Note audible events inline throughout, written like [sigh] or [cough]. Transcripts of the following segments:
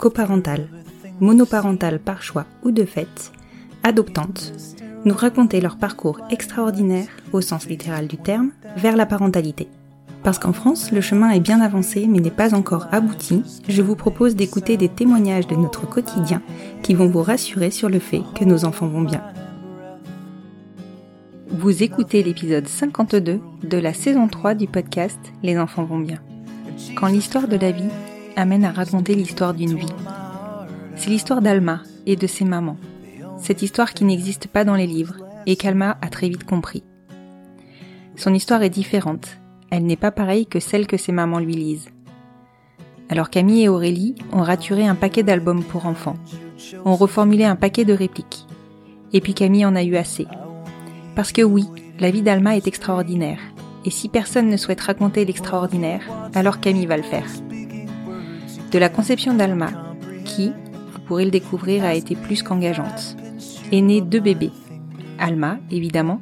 coparentales, monoparentales par choix ou de fait, adoptantes, nous raconter leur parcours extraordinaire, au sens littéral du terme, vers la parentalité. Parce qu'en France, le chemin est bien avancé mais n'est pas encore abouti, je vous propose d'écouter des témoignages de notre quotidien qui vont vous rassurer sur le fait que nos enfants vont bien. Vous écoutez l'épisode 52 de la saison 3 du podcast Les enfants vont bien. Quand l'histoire de la vie amène à raconter l'histoire d'une vie. C'est l'histoire d'Alma et de ses mamans. Cette histoire qui n'existe pas dans les livres et qu'Alma a très vite compris. Son histoire est différente. Elle n'est pas pareille que celle que ses mamans lui lisent. Alors Camille et Aurélie ont raturé un paquet d'albums pour enfants, ont reformulé un paquet de répliques. Et puis Camille en a eu assez. Parce que oui, la vie d'Alma est extraordinaire. Et si personne ne souhaite raconter l'extraordinaire, alors Camille va le faire. De la conception d'Alma, qui, vous pourrez le découvrir, a été plus qu'engageante, est née deux bébés. Alma, évidemment,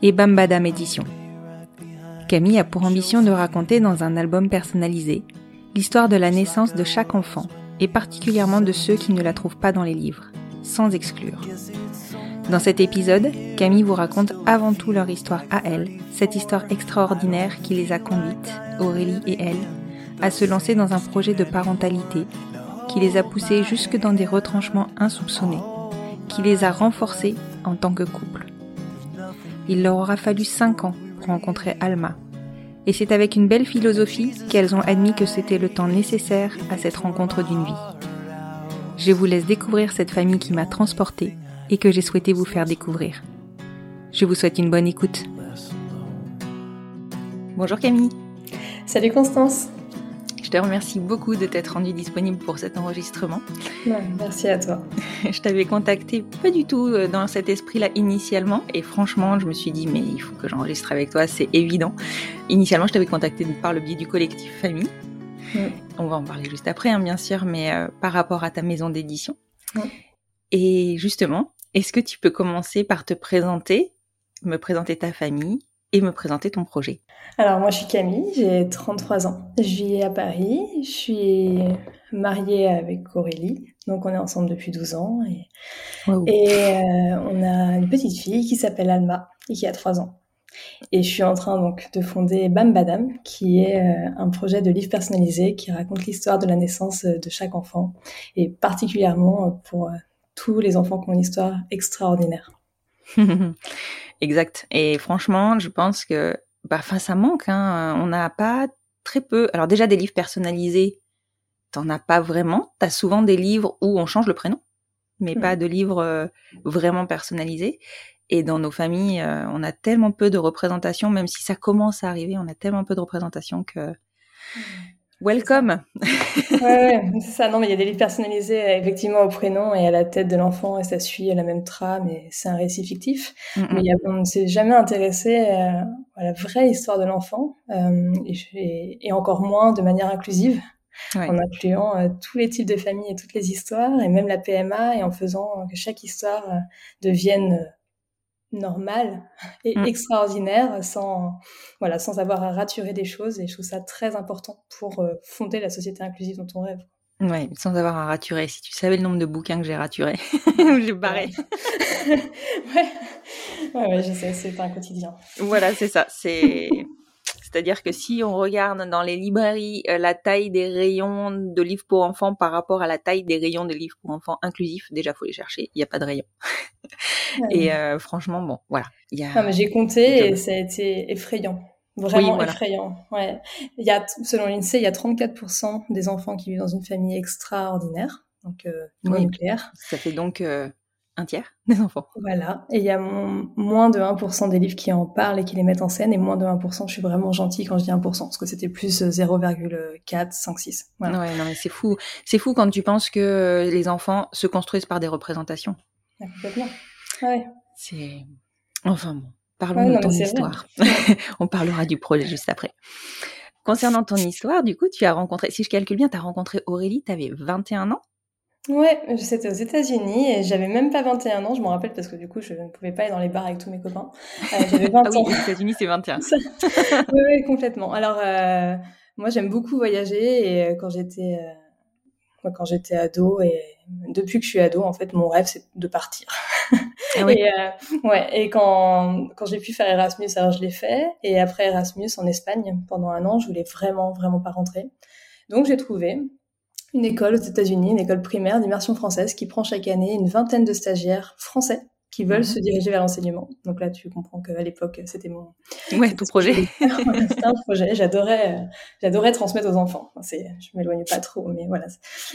et Bambadam Édition. Camille a pour ambition de raconter dans un album personnalisé l'histoire de la naissance de chaque enfant, et particulièrement de ceux qui ne la trouvent pas dans les livres, sans exclure. Dans cet épisode, Camille vous raconte avant tout leur histoire à elle, cette histoire extraordinaire qui les a conduites, Aurélie et elle, à se lancer dans un projet de parentalité qui les a poussés jusque dans des retranchements insoupçonnés, qui les a renforcés en tant que couple. Il leur aura fallu cinq ans pour rencontrer Alma, et c'est avec une belle philosophie qu'elles ont admis que c'était le temps nécessaire à cette rencontre d'une vie. Je vous laisse découvrir cette famille qui m'a transportée et que j'ai souhaité vous faire découvrir. Je vous souhaite une bonne écoute. Bonjour Camille. Salut Constance. Te remercie beaucoup de t'être rendue disponible pour cet enregistrement. merci à toi. [laughs] je t'avais contacté pas du tout euh, dans cet esprit-là initialement et franchement je me suis dit mais il faut que j'enregistre avec toi, c'est évident. Initialement je t'avais contacté par le biais du collectif Famille. On va en parler juste après hein, bien sûr, mais euh, par rapport à ta maison d'édition. Et justement, est-ce que tu peux commencer par te présenter, me présenter ta famille et me présenter ton projet Alors moi je suis Camille, j'ai 33 ans. Je vis à Paris, je suis mariée avec Aurélie, donc on est ensemble depuis 12 ans. Et, et euh, on a une petite fille qui s'appelle Alma et qui a 3 ans. Et je suis en train donc de fonder Bam Badam, qui est euh, un projet de livre personnalisé qui raconte l'histoire de la naissance de chaque enfant, et particulièrement pour euh, tous les enfants qui ont une histoire extraordinaire. [laughs] exact. Et franchement, je pense que bah, enfin, ça manque. Hein. On n'a pas très peu. Alors déjà des livres personnalisés, t'en as pas vraiment. T'as souvent des livres où on change le prénom, mais pas de livres euh, vraiment personnalisés. Et dans nos familles, euh, on a tellement peu de représentation, même si ça commence à arriver, on a tellement peu de représentation que Welcome. ouais, ouais c'est ça. Non, mais il y a des livres personnalisés effectivement au prénom et à la tête de l'enfant et ça suit la même trame et c'est un récit fictif. Mais on ne s'est jamais intéressé à, la vraie histoire de l'enfant euh, et, et, encore moins de manière inclusive. en incluant tous les types de familles et toutes les histoires, et même la PMA, et en faisant que chaque histoire devienne normale [laughs] et mm. extraordinaire sans voilà sans avoir à raturer des choses et je trouve ça très important pour fonder la société inclusive dont on rêve. Ouais, sans avoir à raturer. Si tu savais le nombre de bouquins que j'ai raturés, [laughs] j'ai barré. [laughs] ouais. ouais, je sais, c'est un quotidien. Voilà, c'est ça. C'est. C'est-à-dire que si on regarde dans les librairies euh, la taille des rayons de livres pour enfants par rapport à la taille des rayons des livres pour enfants inclusifs, déjà faut les chercher, il n'y a pas de rayon. et euh, franchement, bon, voilà. Y a... j'ai compté et ça a été effrayant. Vraiment effrayant. Ouais. Il y a, selon l'INSEE, il y a 34% des enfants qui vivent dans une famille extraordinaire, donc euh, nucléaire. Ça fait donc euh, un tiers [laughs] des enfants. Voilà. Et il y a moins de 1% des livres qui en parlent et qui les mettent en scène, et moins de 1%, je suis vraiment gentille quand je dis 1%, parce que c'était plus 0,4, 5, 6. Voilà. Ouais, non, mais c'est fou. C'est fou quand tu penses que les enfants se construisent par des représentations. complètement. Ouais. C'est... Enfin bon. Parlons de ton histoire. [laughs] On parlera du projet juste après. Concernant ton histoire, du coup, tu as rencontré, si je calcule bien, tu as rencontré Aurélie, tu avais 21 ans? Ouais, c'était aux États-Unis et j'avais même pas 21 ans, je m'en rappelle parce que du coup, je ne pouvais pas aller dans les bars avec tous mes copains. Euh, j'avais 20 ah oui, aux États-Unis, c'est 21. oui, oui, complètement. Alors, euh, moi, j'aime beaucoup voyager et euh, quand j'étais quand j'étais ado et depuis que je suis ado, en fait, mon rêve, c'est de partir. Ah [laughs] et, euh, ouais, et quand, quand j'ai pu faire Erasmus, alors je l'ai fait. Et après Erasmus en Espagne, pendant un an, je voulais vraiment, vraiment pas rentrer. Donc j'ai trouvé une école aux États-Unis, une école primaire d'immersion française qui prend chaque année une vingtaine de stagiaires français qui veulent se mhm. diriger vers l'enseignement. Donc là, tu comprends qu'à l'époque, c'était mon ouais, ton projet. [laughs] c'était un projet. J'adorais, j'adorais transmettre aux enfants. C'est, je m'éloigne pas trop, mais voilà.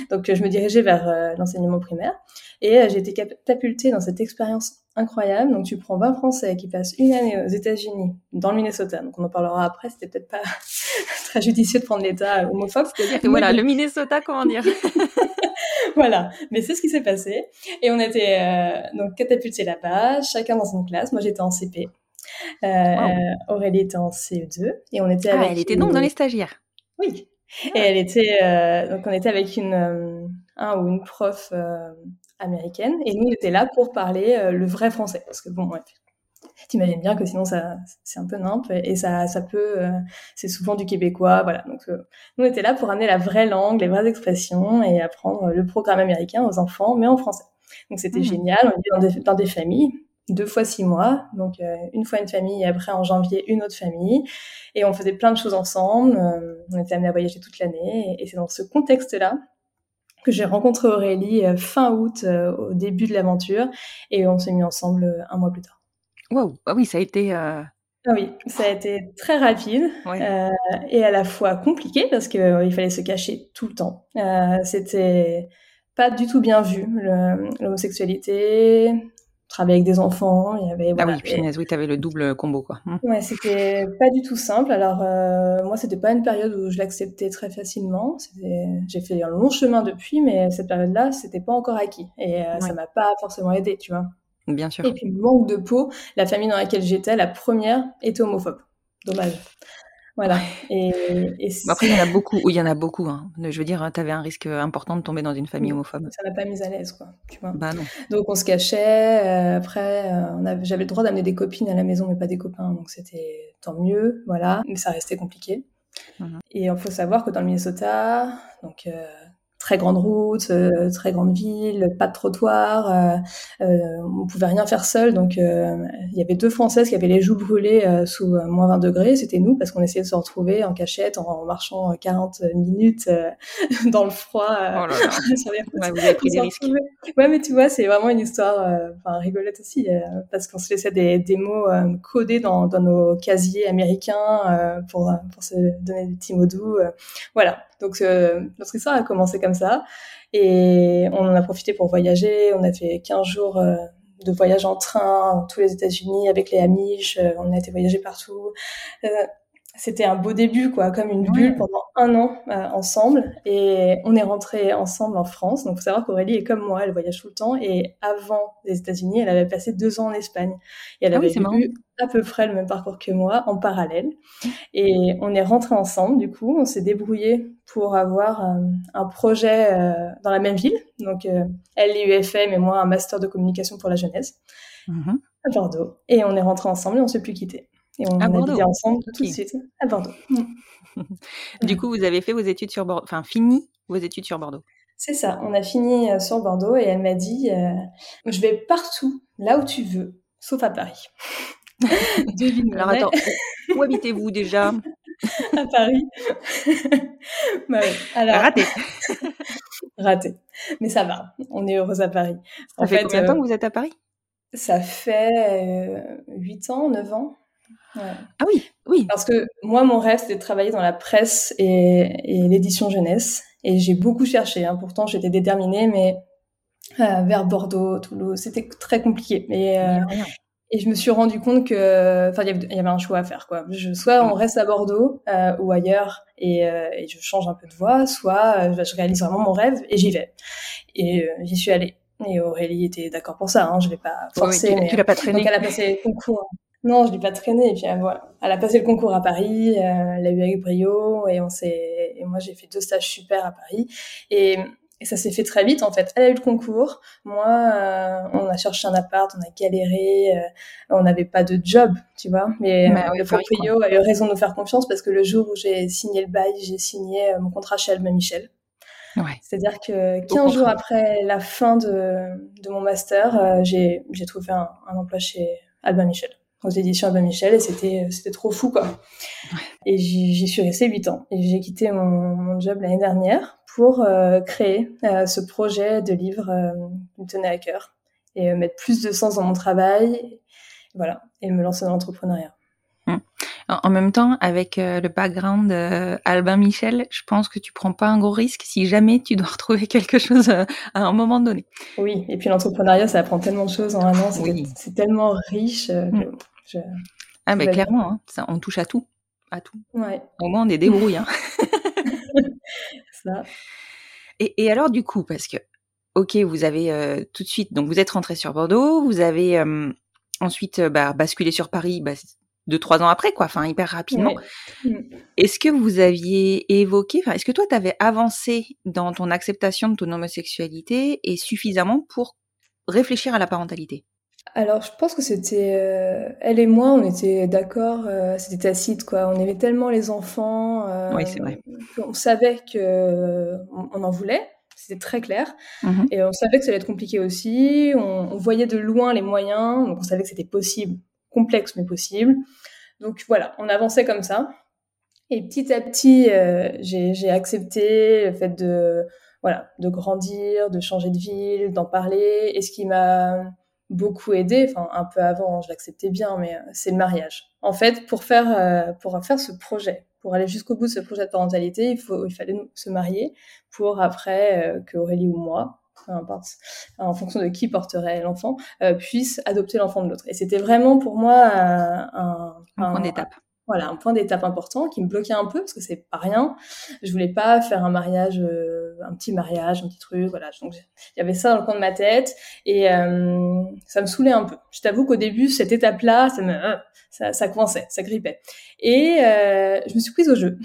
Donc je me dirigeais vers euh, l'enseignement primaire et euh, j'ai été catapultée dans cette expérience incroyable. Donc tu prends 20 Français qui passent une année aux États-Unis, dans le Minnesota. Donc on en parlera après. C'était peut-être pas très judicieux de prendre l'État homophobe. C'est-à-dire que voilà, le Minnesota, comment dire [laughs] voilà, mais c'est ce qui s'est passé. Et on était euh, donc catapultés là-bas, chacun dans une classe. Moi, j'étais en CP. Euh, Aurélie était en CE2 et on était. Ah, elle était donc dans les stagiaires. Oui. Et elle était euh, donc on était avec une un ou une prof américaine et nous on était là pour parler le vrai français parce que bon bref t'imagines bien que sinon ça c'est un peu nimp et ça ça peut euh, c'est souvent du québécois voilà donc euh, nous on était là pour amener la vraie langue les vraies expressions et apprendre le programme américain aux enfants mais en français donc c'était mmh. génial on était dans des, dans des familles deux fois six mois, donc euh, une fois une famille et après en janvier une autre famille. Et on faisait plein de choses ensemble. on était amenés à voyager toute l'année. Et, c'est dans ce contexte-là que j'ai rencontré Aurélie fin août au début de l'aventure. Et on s'est mis ensemble un mois plus tard. Wow, ah oui, ça a été. Euh, ah oui, ça a été très rapide euh, et à la fois compliqué parce qu'il euh, fallait se cacher tout le temps. C'était pas du tout bien vu l'homosexualité, travailler avec des enfants, il y avait Ah oui, punaise, oui, tu avais le double combo quoi. Mmh. Ouais, c'était pas du tout simple. Alors moi, c'était pas une période où je l'acceptais très facilement. J'ai fait un long chemin depuis, mais cette période-là, c'était pas encore acquis et ça m'a pas forcément aidé, tu vois. Bien sûr. Et puis, manque de peau, la famille dans laquelle j'étais, la première, était homophobe. Dommage. Voilà. Et, Après, il y en a beaucoup. il y en a beaucoup. Hein. Je veux dire, tu avais un risque important de tomber dans une famille homophobe. Ça m'a pas mise à l'aise, quoi. Tu vois. Bah non. Donc on se cachait. Euh, après, euh, j'avais le droit d'amener des copines à la maison, mais pas des copains. Donc c'était tant mieux, voilà. Mais ça restait compliqué. Mhm. Et il faut savoir que dans le Minnesota, donc euh, très grande route, euh, très grande ville, pas de trottoir, euh, euh, on pouvait rien faire seul. Donc il y avait deux Françaises qui avaient les joues brûlées sous moins 20 degrés, c'était nous parce qu'on essayait de se retrouver en cachette en, marchant 40 minutes [laughs] dans le froid. Oh là là. [laughs] vous avez pris des risques. Ouais, mais tu vois, c'est vraiment une histoire, enfin rigolote aussi, parce qu'on se laissait des, des mots codés dans, dans, nos casiers américains pour, pour se donner des petits mots doux. voilà. Donc euh, notre histoire a commencé comme ça et on en a profité pour voyager. On a fait 15 jours euh, de voyage en train, tous les États-Unis avec les Amish. Euh, on a été voyager partout. C'était un beau début, quoi, comme une bulle pendant un an euh, ensemble. Et on est rentrés ensemble en France. Donc, faut savoir qu'Aurélie est comme moi, elle voyage tout le temps. Et avant les États-Unis, elle avait passé deux ans en Espagne. Et elle ah avait eu à peu près le même parcours que moi, en parallèle. Et on est rentrés ensemble, du coup, on s'est débrouillé pour avoir euh, un projet euh, dans la même ville. Donc, elle, l'UFM et moi, un master de communication pour la jeunesse mm-hmm. à Bordeaux. Et on est rentrés ensemble et on s'est plus quittés. Et on a Bordeaux. ensemble tout de suite à Bordeaux. Mm. [laughs] du coup, vous avez fait vos études sur Bordeaux, enfin fini vos études sur Bordeaux. C'est ça, on a fini euh, sur Bordeaux et elle m'a dit euh, Je vais partout, là où tu veux, sauf à Paris. [laughs] Alors attends, où habitez-vous déjà? À Paris. [laughs] bah Raté. Raté. Mais ça va, on est heureuse à Paris. Ça fait combien de temps que vous êtes à Paris? Ça fait 8 ans, 9 ans. Ah oui, oui. Parce que moi, mon rêve, c'était de travailler dans la presse et, l'édition jeunesse. Et j'ai beaucoup cherché. Hein. Pourtant, j'étais déterminée, mais euh, vers Bordeaux, Toulouse, c'était très compliqué. Mais, euh, et je me suis rendu compte que, enfin, il y avait un choix à faire, quoi. Je, soit on reste à Bordeaux euh, ou ailleurs et, et, je change un peu de voie, soit je réalise vraiment mon rêve et j'y vais. Et j'y suis allée. Et Aurélie était d'accord pour ça. Hein. Je vais pas forcer. tu, l'as pas traîné. Donc elle a passé le concours. Non, je l'ai pas traîné. Et puis euh, voilà, elle a passé le concours à Paris, euh, elle a eu avec brio, et on s'est. Et moi, j'ai fait deux stages super à Paris, et, et ça s'est fait très vite en fait. Elle a eu le concours, moi, euh, on a cherché un appart, on a galéré, on n'avait pas de job, tu vois. Mais bah le proprio a eu raison de nous faire confiance parce que le jour où j'ai signé le bail, j'ai signé mon contrat chez Albin Michel. Ouais. C'est-à-dire que 15 jours après la fin de, de mon master, j'ai trouvé un, un emploi chez Albin Michel aux éditions de Michel et c'était c'était trop fou quoi. Et j'y suis restée 8 ans et j'ai quitté mon, mon job l'année dernière pour euh, créer euh, ce projet de livre euh, qui me tenait à cœur et mettre plus de sens dans mon travail, voilà, et me lancer dans l'entrepreneuriat. En même temps, avec le background Albin Michel, je pense que tu prends pas un gros risque si jamais tu dois [laughs] retrouver quelque chose à un moment donné. Oui, et puis l'entrepreneuriat, ça apprend tellement de choses en un an, c'est tellement riche. Hum. ah, mais clairement, hein, ça, on touche à tout. À tout. Ouais. Au moins, on est débrouillé. Hein. [laughs] [laughs] ça. Et, et, alors, du coup, parce que, ok, vous avez tout de suite, donc vous êtes rentré sur Bordeaux, vous avez ensuite bah, basculé sur Paris, bah, deux trois ans après quoi enfin hyper rapidement mm. est-ce que vous aviez évoqué enfin est-ce que toi tu avais avancé dans ton acceptation de ton homosexualité et suffisamment pour réfléchir à la parentalité? Alors, je pense que c'était euh, elle et moi, on était d'accord, euh, c'était tacite quoi. On aimait tellement les enfants. Euh, oui, c'est vrai. On savait que on, en voulait, c'était très clair, mmh et on savait que ça allait être compliqué aussi. On, on, voyait de loin les moyens, donc on savait que c'était possible complexe mais possible. Donc voilà, on avançait comme ça. Et petit à petit, euh, j'ai accepté le fait de voilà de grandir, de changer de ville, d'en parler. Et ce qui m'a beaucoup aidé, enfin un peu avant, je l'acceptais bien, mais euh, c'est le mariage. En fait, pour faire euh, pour faire ce projet, pour aller jusqu'au bout de ce projet de parentalité, il faut il fallait se marier pour après que Aurélie ou moi peu importe, en fonction de qui porterait l'enfant, euh, puisse adopter l'enfant de l'autre. Et c'était vraiment pour moi euh, un, point d'étape. Voilà, un point d'étape important qui me bloquait un peu parce que c'est pas rien. Je voulais pas faire un mariage, euh, un petit mariage, un petit truc, voilà. Donc il y avait ça dans le coin de ma tête et ça me saoulait un peu. Je t'avoue qu'au début, cette étape-là, ça me, ça, ça coinçait, ça grippait. Et je me suis prise au jeu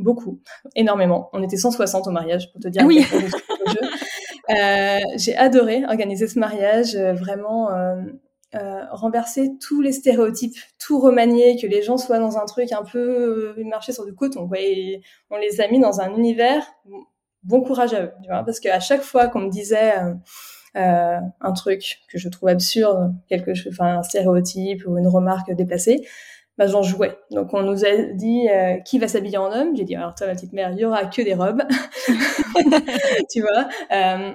beaucoup, énormément. On était 160 au mariage, pour te dire. Oui. [laughs] Euh, j'ai adoré organiser ce mariage, euh, vraiment euh, renverser tous les stéréotypes, tout remanier, que les gens soient dans un truc un peu marcher sur du coton. On les a mis dans un univers. Bon courage à eux, tu vois, parce qu'à chaque fois qu'on me disait un truc que je trouve absurde, quelque chose, enfin un stéréotype ou une remarque déplacée, bah, j'en jouais. Donc on nous a dit euh, qui va s'habiller en homme? J'ai dit alors toi ma petite mère, il y aura que des robes, [laughs] [laughs] tu vois, euh,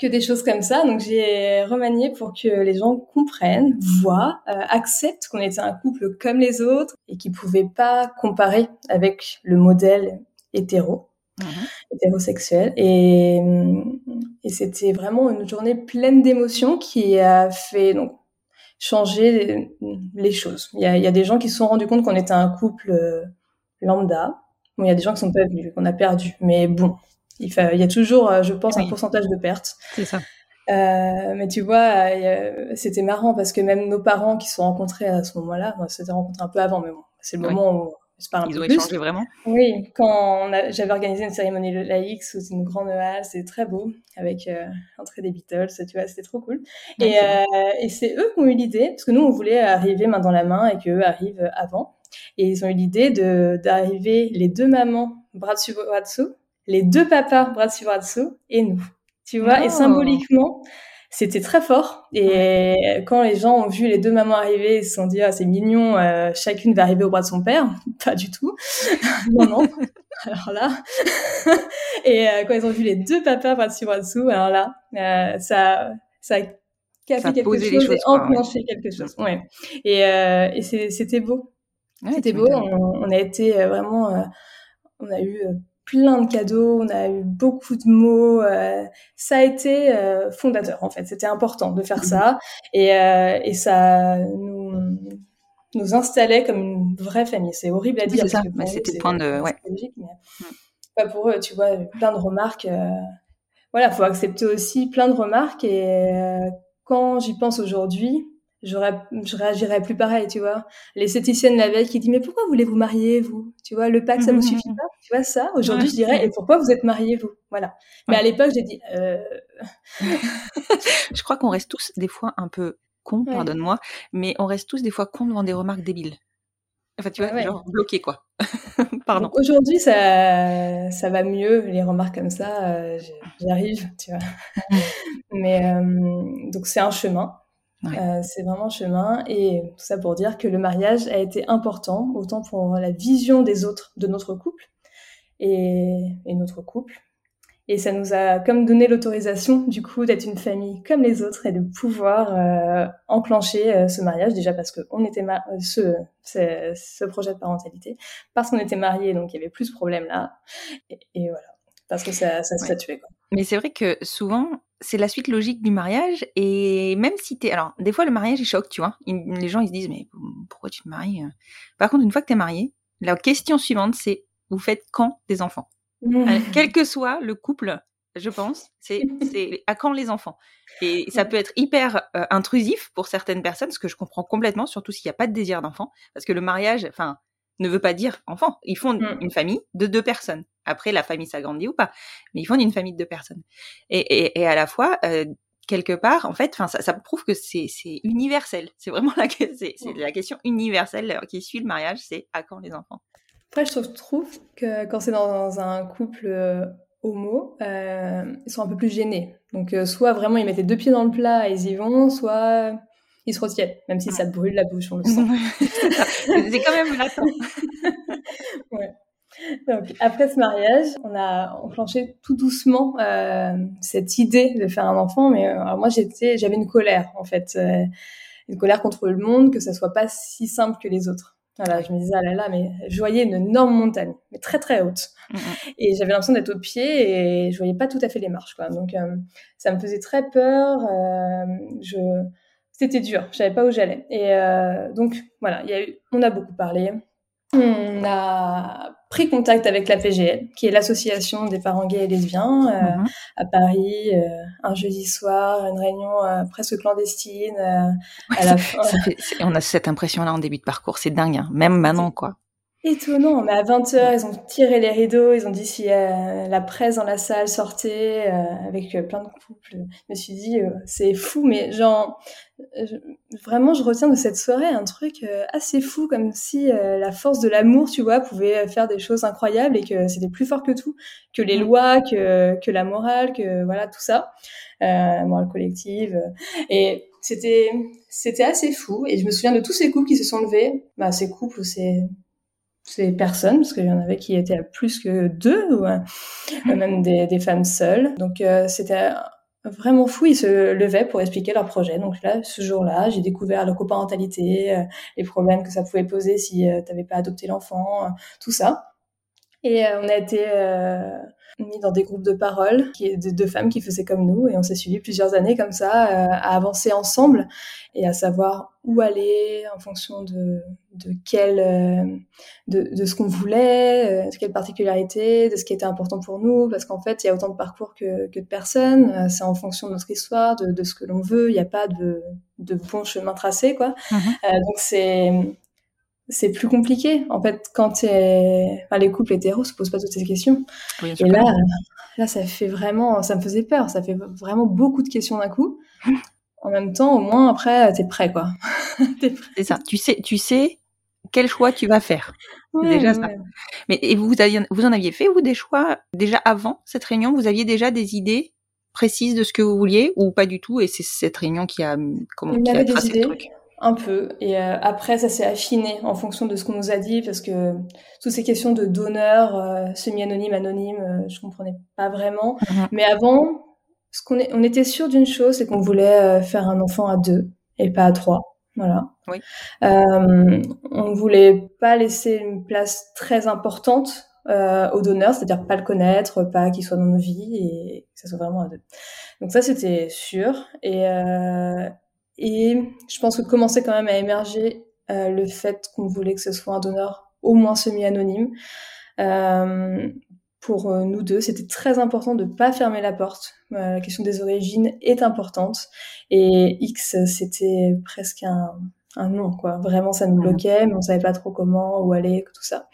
que des choses comme ça. Donc j'ai remanié pour que les gens comprennent, voient, euh, acceptent qu'on était un couple comme les autres et qu'ils pouvaient pas comparer avec le modèle hétéro. Mhm. hétérosexuel et, et c'était vraiment une journée pleine d'émotions qui a fait donc changer les, choses. Il y, a, il y, a, des gens qui se sont rendus compte qu'on était un couple euh, lambda. Bon, il y a des gens qui sont pas venus, qu'on a perdu, mais bon, il, il y a toujours, je pense, un pourcentage de pertes. C'est ça. Euh, mais tu vois, c'était marrant parce que même nos parents qui se sont rencontrés à ce moment-là, on s'était rencontrés un peu avant, mais bon, c'est le moment où ils ont échangé vraiment Oui, quand j'avais organisé une cérémonie laïque sous une grande halle, c'était très beau, avec euh, l'entrée des Beatles, tu vois, c'était trop cool. et, euh, et c'est eux qui ont eu l'idée, parce que nous, on voulait arriver main dans la main et qu'eux arrivent avant. Et ils ont eu l'idée d'arriver les deux mamans bras dessus bras dessous, les deux papas bras dessus bras dessous, et nous. Tu vois, et symboliquement, c'était très fort. Et quand les gens ont vu les deux mamans arriver, ils se sont dit ah c'est mignon, euh, chacune va arriver au bras de son père. Pas du tout. [laughs] non non. Alors là. [laughs] et euh, quand ils ont vu les deux papas bras dessus bras dessous, alors là, euh, ça ça a cassé quelque chose et enclenché quelque chose. Ouais. Et, et c'était beau. c'était beau. On, on, a été vraiment, on a eu plein de cadeaux, on a eu beaucoup de mots. Euh, ça a été euh, fondateur en fait. C'était important de faire ça et, euh, et ça nous, nous installait comme une vraie famille. C'est horrible à dire. c'est ça. C'était point de ouais. mais pas pour eux. Tu vois, plein de remarques. voilà, faut accepter aussi plein de remarques et quand j'y pense aujourd'hui, je réagirais plus pareil, tu vois. L'esthéticienne la veille qui dit, mais pourquoi voulez-vous marier, vous? Tu vois, le pack, ça vous mmh, mmh, suffit mmh. pas? Tu vois, ça, aujourd'hui, je dirais, et pourquoi vous êtes mariés, vous? Voilà. Mais à l'époque, j'ai dit, euh... [laughs] je crois qu'on reste tous, des fois, un peu cons, pardonne-moi, mais on reste tous, des fois, cons devant des remarques débiles. Enfin, tu vois, genre bloqué, quoi. [laughs] Pardon. Aujourd'hui, ça, ça va mieux, les remarques comme ça, euh, j'y arrive, tu vois. Mais euh, donc, c'est un chemin. Euh, c'est vraiment chemin et tout ça pour dire que le mariage a été important autant pour la vision des autres de notre couple et, et notre couple et ça nous a comme donné l'autorisation du coup d'être une famille comme les autres et de pouvoir euh, enclencher euh, ce mariage déjà parce que on était ce, ce, ce projet de parentalité parce qu'on était mariés donc il y avait plus de problèmes là et, et voilà parce que ça, ça, ça tuait quoi. Mais c'est vrai que souvent c'est la suite logique du mariage. Et même si t'es. Alors, des fois, le mariage, il choque, tu vois. Les gens, ils se disent, mais pourquoi tu te maries euh? Par contre, une fois que t'es marié, la question suivante, c'est vous faites quand des enfants? Euh, Quel que soit le couple, je pense, c'est [laughs] à quand les enfants Et ça peut être hyper euh, intrusif pour certaines personnes, ce que je comprends complètement, surtout s'il n'y a pas de désir d'enfant. Parce que le mariage, enfin, ne veut pas dire enfant. Ils font mmh. une famille de deux personnes. Après, la famille s'agrandit ou pas, mais ils font une famille de deux personnes. Et, et, à la fois, euh, quelque part, en fait, ça, ça prouve que c'est universel. C'est vraiment la question universelle qui suit le mariage, c'est à quand les enfants. Après, je trouve que quand c'est dans un couple euh, homo, euh, ils sont un peu plus gênés. Donc, soit vraiment ils mettent deux pieds dans le plat et ils y vont, soit ils se retiennent, même si ça brûle la bouche, on le sent. [laughs] c'est quand même latent. [laughs] ouais. Donc, après ce mariage, on a enclenché tout doucement euh, cette idée de faire un enfant. Mais euh, moi, j'étais, j'avais une colère en fait, euh, une colère contre le monde, que ça soit pas si simple que les autres. Voilà, je me disais ah là là, mais je voyais une énorme montagne, mais très très haute, mm, mm. et j'avais l'impression d'être au pied et je voyais pas tout à fait les marches quoi. Donc euh, ça me faisait très peur. Euh, je c'était dur, je savais pas où j'allais. Et euh, donc voilà, y a eu, on a beaucoup parlé. On a pris contact avec la PGL, qui est l'association des parents gays et lesbiens, euh, mhm. à Paris, euh, un jeudi soir, une réunion euh, presque clandestine. à la fin. on a cette impression-là en début de parcours, c'est dingue, hein. même maintenant, quoi étonnant. Mais à 20h, ils ont tiré les rideaux, ils ont dit si euh, la presse dans la salle sortait euh, avec euh, plein de couples. Je me suis dit, c'est fou, mais genre, vraiment, je retiens de cette soirée un truc assez fou, comme si la force de l'amour, tu vois, pouvait faire des choses incroyables et que c'était plus fort que tout, que les mm. lois, que, que la morale, que voilà, tout ça, la morale collective. Et c'était c'était assez fou et je me souviens de tous ces couples qui se sont levés bah ces couples c'est ces personnes, parce qu'il y en avait qui étaient à plus que deux, ou euh, même des, des, femmes seules. Donc euh, c'était vraiment fou, ils se levaient pour expliquer leur projet. Donc là, ce jour-là, j'ai découvert la coparentalité, euh, les problèmes que ça pouvait poser si tu n'avais pas adopté l'enfant, tout ça. Et on a été mis dans des groupes de parole qui, de, de femmes qui faisaient comme nous et on s'est suivi plusieurs années comme ça à avancer ensemble et à savoir où aller en fonction de, de quel de, de ce qu'on voulait, de quelle particularité, de ce qui était important pour nous parce qu'en fait il y a autant de parcours que, que de personnes, c'est en fonction de notre histoire, de, de ce que l'on veut, il n'y a pas de, de bon chemin tracé quoi. Mmh donc c'est c'est plus compliqué. En fait, quand enfin, les couples hétéros se posent pas toutes ces questions. et là, là, ça fait vraiment, ça me faisait peur. Ça fait vraiment beaucoup de questions d'un coup. En même temps, au moins après, t'es prêt, quoi. [laughs] C'est ça. Tu sais, tu sais quel choix tu vas faire. déjà ça. Mais et vous, vous en aviez fait vous des choix déjà avant cette réunion? Vous aviez déjà des idées précises de ce que vous vouliez ou pas du tout? Et c'est cette réunion qui a comment qui a tracé le truc? Un peu. Et euh, après, ça s'est affiné en fonction de ce qu'on nous a dit, parce que toutes ces questions de donneur, euh, semi-anonyme, anonyme, euh, je comprenais pas vraiment. Mhm. Mais avant, ce qu'on on était sûr d'une chose, c'est qu'on voulait faire un enfant à deux et pas à trois. Voilà. Oui. on voulait pas laisser une place très importante au donneur, c'est-à-dire pas le connaître, pas qu'il soit dans nos vies et que ça soit vraiment à deux. Donc ça, c'était sûr. Et, et je pense que commençait quand même à émerger euh, le fait qu'on voulait que ce soit un donneur au moins semi-anonyme. Euh, pour euh, nous deux, c'était très important de pas fermer la porte. la question des origines est importante. Et X, c'était presque un, un non, quoi. Vraiment, ça nous bloquait, mais on savait pas trop comment, où aller, tout ça.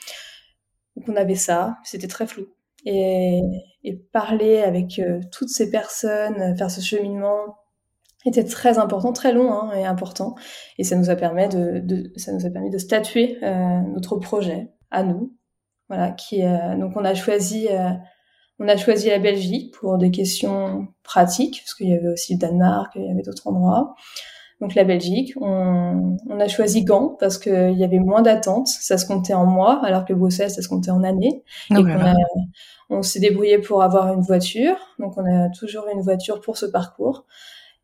Donc on avait ça, c'était très flou. Et, et parler avec toutes ces personnes, faire ce cheminement, était très important, très long hein, et important. Et ça nous a permis de, de ça nous a permis de statuer euh, notre projet à nous. Voilà, qui euh, donc on a choisi euh, on a choisi la Belgique pour des questions pratiques parce qu'il y avait aussi le Danemark, il y avait d'autres endroits. Donc la Belgique, on, on a choisi Gand parce qu'il y avait moins d'attentes, ça se comptait en mois, alors que Bruxelles, ça se comptait en années. et on s'est débrouillé pour avoir une voiture, donc on a toujours une voiture pour ce parcours.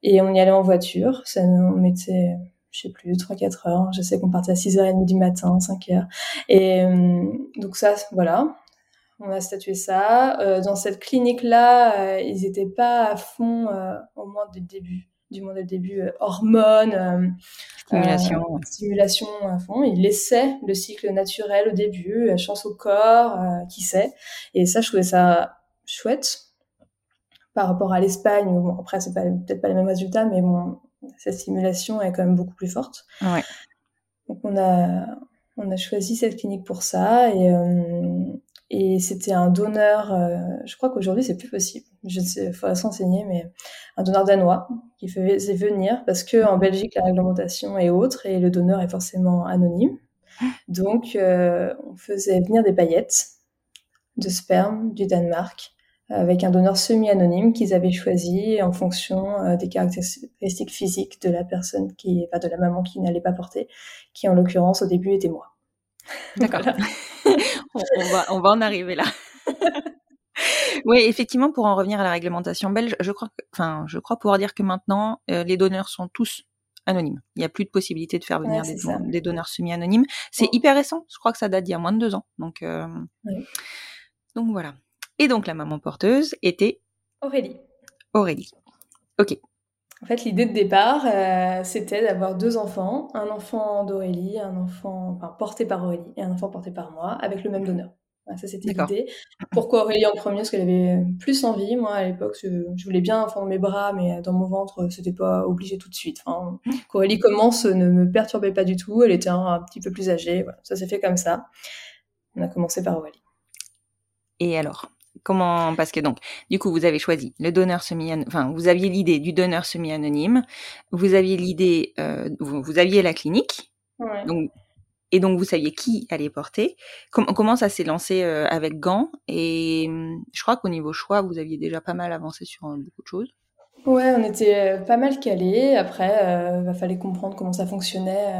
Et on y allait en voiture. Ça nous mettait, je sais plus, 3-4 heures. Je sais qu'on partait à 6h30 du matin, 5h. Et euh, donc ça, voilà. On a statué ça. Euh, dans cette clinique-là, euh, ils étaient pas à fond, au moins dès le début. Du moins dès le début, hormones, stimulation. stimulation à fond. Ils laissaient le cycle naturel au début, chance au corps, qui sait. Et ça, je trouvais ça chouette par rapport à l'Espagne, bon, après, c'est peut-être pas les mêmes résultats, mais bon, cette stimulation est quand même beaucoup plus forte. Ouais. Donc, on a, on a choisi cette clinique pour ça et, euh, et c'était un donneur, euh, je crois qu'aujourd'hui c'est plus possible, je ne sais, il faudra s'enseigner, mais un donneur danois qui faisait venir parce que en Belgique la réglementation est autre et le donneur est forcément anonyme. Donc euh, on faisait venir des paillettes de sperme du Danemark avec un donneur semi-anonyme qu'ils avaient choisi en fonction euh, des caractéristiques physiques de la personne qui, pas de la maman qui n'allait pas porter, qui en l'occurrence au début était moi. [laughs] D'accord. [laughs] on, va, on va en arriver là. [laughs] oui, effectivement, pour en revenir à la réglementation belge, je crois, enfin, je crois pouvoir dire que maintenant euh, les donneurs sont tous anonymes. Il n'y a plus de possibilité de faire venir des, donneurs semi-anonymes. C'est hyper récent. Je crois que ça date d'il y a moins de deux ans. Donc, euh, donc voilà. Et donc la maman porteuse était Aurélie. Aurélie. Ok. En fait, l'idée de départ, euh, c'était d'avoir deux enfants, un enfant d'Aurélie, un enfant enfin, porté par Aurélie et un enfant porté par moi, avec le même donneur. ça, c'était l'idée. Pourquoi Aurélie en premier? Parce qu'elle avait plus envie. Moi, à l'époque, je, voulais bien un enfant dans mes bras, mais dans mon ventre, c'était pas obligé tout de suite. Enfin, qu'Aurélie commence ne me perturbait pas du tout. Elle était un, petit peu plus âgée. Voilà, ça s'est fait comme ça. On a commencé par Aurélie. Et alors? Comment Parce que donc, du coup, vous avez choisi le donneur semi, enfin, vous aviez l'idée du donneur semi-anonyme, vous aviez l'idée, euh, vous, aviez la clinique, donc, et donc vous saviez qui allait porter. comment ça s'est lancé euh, avec Gant? Et je crois qu'au niveau choix, vous aviez déjà pas mal avancé sur euh, beaucoup de choses. Ouais, on était pas mal calés. Après, il va fallait comprendre comment ça fonctionnait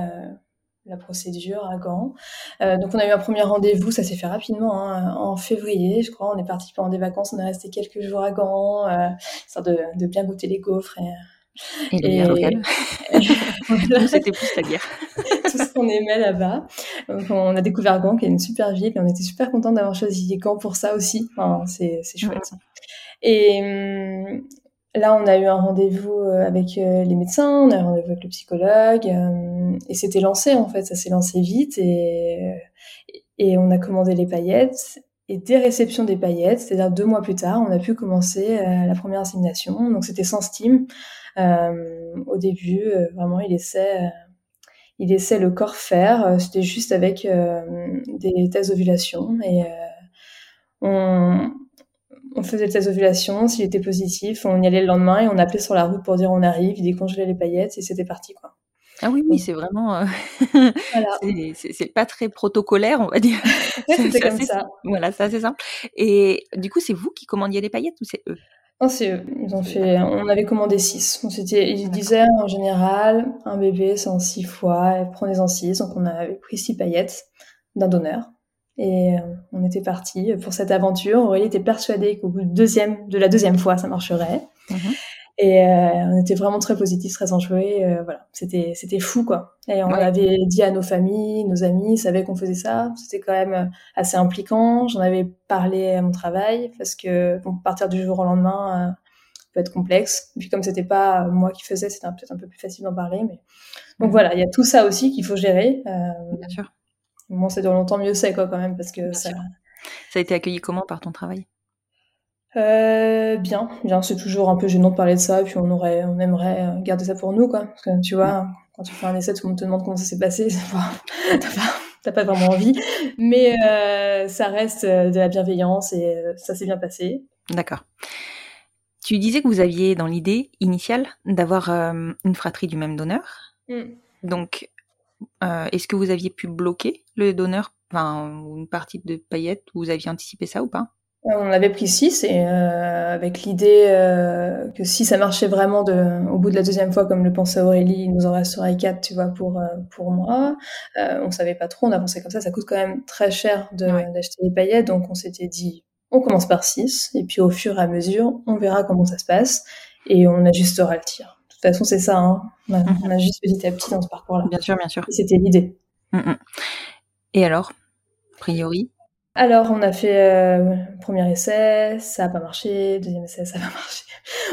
la procédure à Gand. Euh, donc on a eu un premier rendez-vous, ça s'est fait rapidement, hein, en février, je crois. On est parti pendant des vacances, on est resté quelques jours à Gand, euh, histoire de, de, bien goûter les gaufres et Et, et... la locale. [laughs] C'était plus la guerre. [laughs] Tout ce qu'on aimait là-bas. on a découvert Gand, qui est une super ville, et on était super contents d'avoir choisi Gand pour ça aussi. Enfin, c'est chouette. Et hum, là, on a eu un rendez-vous euh, avec euh, les médecins, on a eu un rendez-vous avec le psychologue, euh, et c'était lancé en fait, ça s'est lancé vite, et, et on a commandé les paillettes. Et dès réception des paillettes, c'est-à-dire deux mois plus tard, on a pu commencer la première insémination. Donc c'était sans steam. au début, vraiment, il laissait, il laissait le corps faire. C'était juste avec des tests d'ovulation et on, on faisait le test d'ovulation, s'il était positif, on y allait le lendemain et on appelait sur la route pour dire on arrive, il décongelait les paillettes et c'était parti quoi. Ah oui, oui, c'est vraiment. Euh, [laughs] voilà. c'est pas très protocolaire, on va dire. [laughs] c'était comme ça. Voilà, c'est assez simple. Et du coup, c'est vous qui commandiez les paillettes ou c'est eux? Non, c'est eux. Ils ont fait. On avait commandé six. On ils disaient en général, un bébé, c'est en six fois, prenez-en six. Donc on avait pris six paillettes d'un donneur. Et euh, on était parti pour cette aventure. Aurélie était persuadée qu'au bout de, deuxième, de la deuxième fois, ça marcherait. Mhm. Et euh, on était vraiment très positifs, très enjoués. Euh, voilà, c'était c'était fou quoi. Et on avait dit à nos familles, nos amis, savaient qu'on faisait ça. C'était quand même assez impliquant. J'en avais parlé à mon travail parce que bon, partir du jour au lendemain peut être complexe. Et puis comme c'était pas moi qui faisais, c'était peut-être un peu plus facile d'en parler. Mais donc mhm. voilà, il y a tout ça aussi qu'il faut gérer. Bien sûr. Moi, ça dure longtemps, mieux c'est quoi quand même parce que ça. Ça a été accueilli comment par ton travail? Euh, bien, bien, c'est toujours un peu gênant de parler de ça, puis on aurait, on aimerait euh, garder ça pour nous, quoi. Parce que tu vois, quand tu fais un essai, tout le monde te demande comment ça s'est passé, [laughs] t'as pas, pas, vraiment envie, mais euh, ça reste de la bienveillance et ça s'est bien passé. D'accord. Tu disais que vous aviez dans l'idée initiale d'avoir une fratrie du même donneur. Mm. Donc, euh, est-ce que vous aviez pu bloquer le donneur, enfin une partie de paillettes, vous aviez anticipé ça ou pas? Euh, on avait pris 6 et euh, avec l'idée que si ça marchait vraiment de, au bout de la deuxième fois, comme le pensait Aurélie, il nous en resterait 4, tu vois, pour, pour moi. on savait pas trop, on a pensé comme ça, ça coûte quand même très cher d'acheter des paillettes, donc on s'était dit, on commence par 6 et puis au fur et à mesure, on verra comment ça se passe et on ajustera le tir toute façon, c'est ça. Hein. On, a, mhm. juste petit à petit dans ce parcours-là. Bien sûr, bien sûr. C'était l'idée. Mm, mm. Et alors, a priori? Alors, on a fait euh, premier essai, ça n'a pas marché. Deuxième essai, ça n'a pas [laughs] marché.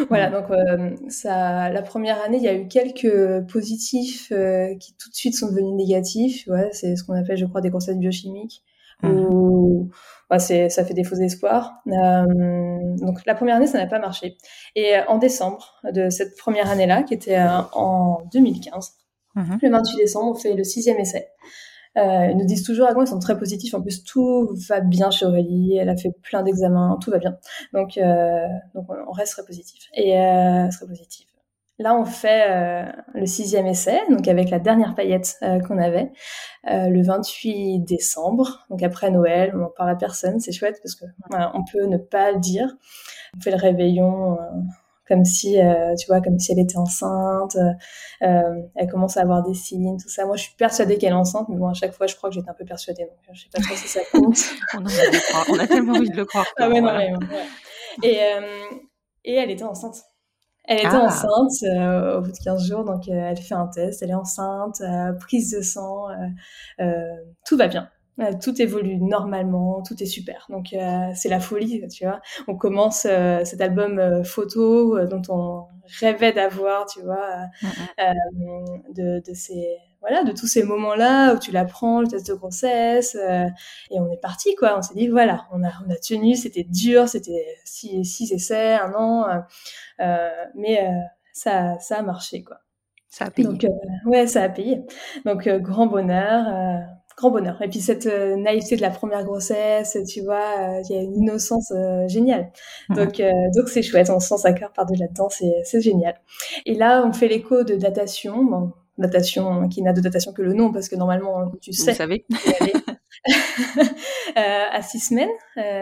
voilà, mm. donc euh, ça, la première année, il y a eu quelques positifs euh, qui tout de suite sont devenus négatifs. Ouais, c'est ce qu'on appelle, je crois, des concepts biochimiques. Ou bah, c'est, ça fait des faux espoirs. Euh, donc la première année, ça n'a pas marché. Et en décembre de cette première année-là, qui était euh, en 2015, mhm. le 28 décembre, on fait le sixième essai. Euh, ils nous disent toujours à ah, ils sont très positifs. En plus, tout va bien chez Aurélie. Elle a fait plein d'examens, tout va bien. Donc, euh, donc on reste très positif. Et euh, très positif. Là, on fait euh, le sixième essai, donc avec la dernière paillette euh, qu'on avait, euh, le 28 décembre, donc après Noël. On en parle à personne, c'est chouette parce que on peut ne pas le dire. On fait le réveillon comme si, tu vois, comme si elle était enceinte. elle commence à avoir des signes, tout ça. Moi, je suis persuadée qu'elle est enceinte, mais bon, à chaque fois, je crois que j'étais un peu persuadée, donc je sais pas trop si ça compte. [laughs] on, a on, a tellement envie de le croire. Ah ouais, non, ouais. Et, et elle était enceinte. Elle était ah. enceinte euh, au bout de 15 jours, donc euh, elle fait un test, elle est enceinte, euh, prise de sang, tout va bien. Tout évolue normalement, tout est super. Donc c'est la folie, tu vois. On commence cet album photo dont on rêvait d'avoir, tu vois, de, de ces voilà, de tous ces moments-là où tu l'apprends, le test de grossesse, et on est parti, quoi. On s'est dit, voilà, on a, on a tenu, c'était dur, c'était six, six essais, un an, euh, mais euh, ça, ça a marché, quoi. Ça a payé. Donc, euh, ouais, ça a payé. Donc, grand bonheur grand bonheur. Et puis cette naïveté de la première grossesse, tu vois, il y a une innocence géniale. Donc donc c'est chouette, on se sent sa cœur par-delà dedans, c'est génial. Et là, on fait l'écho de datation, bon, datation qui n'a de datation que le nom parce que normalement tu sais. Vous savez. [laughs] à six semaines,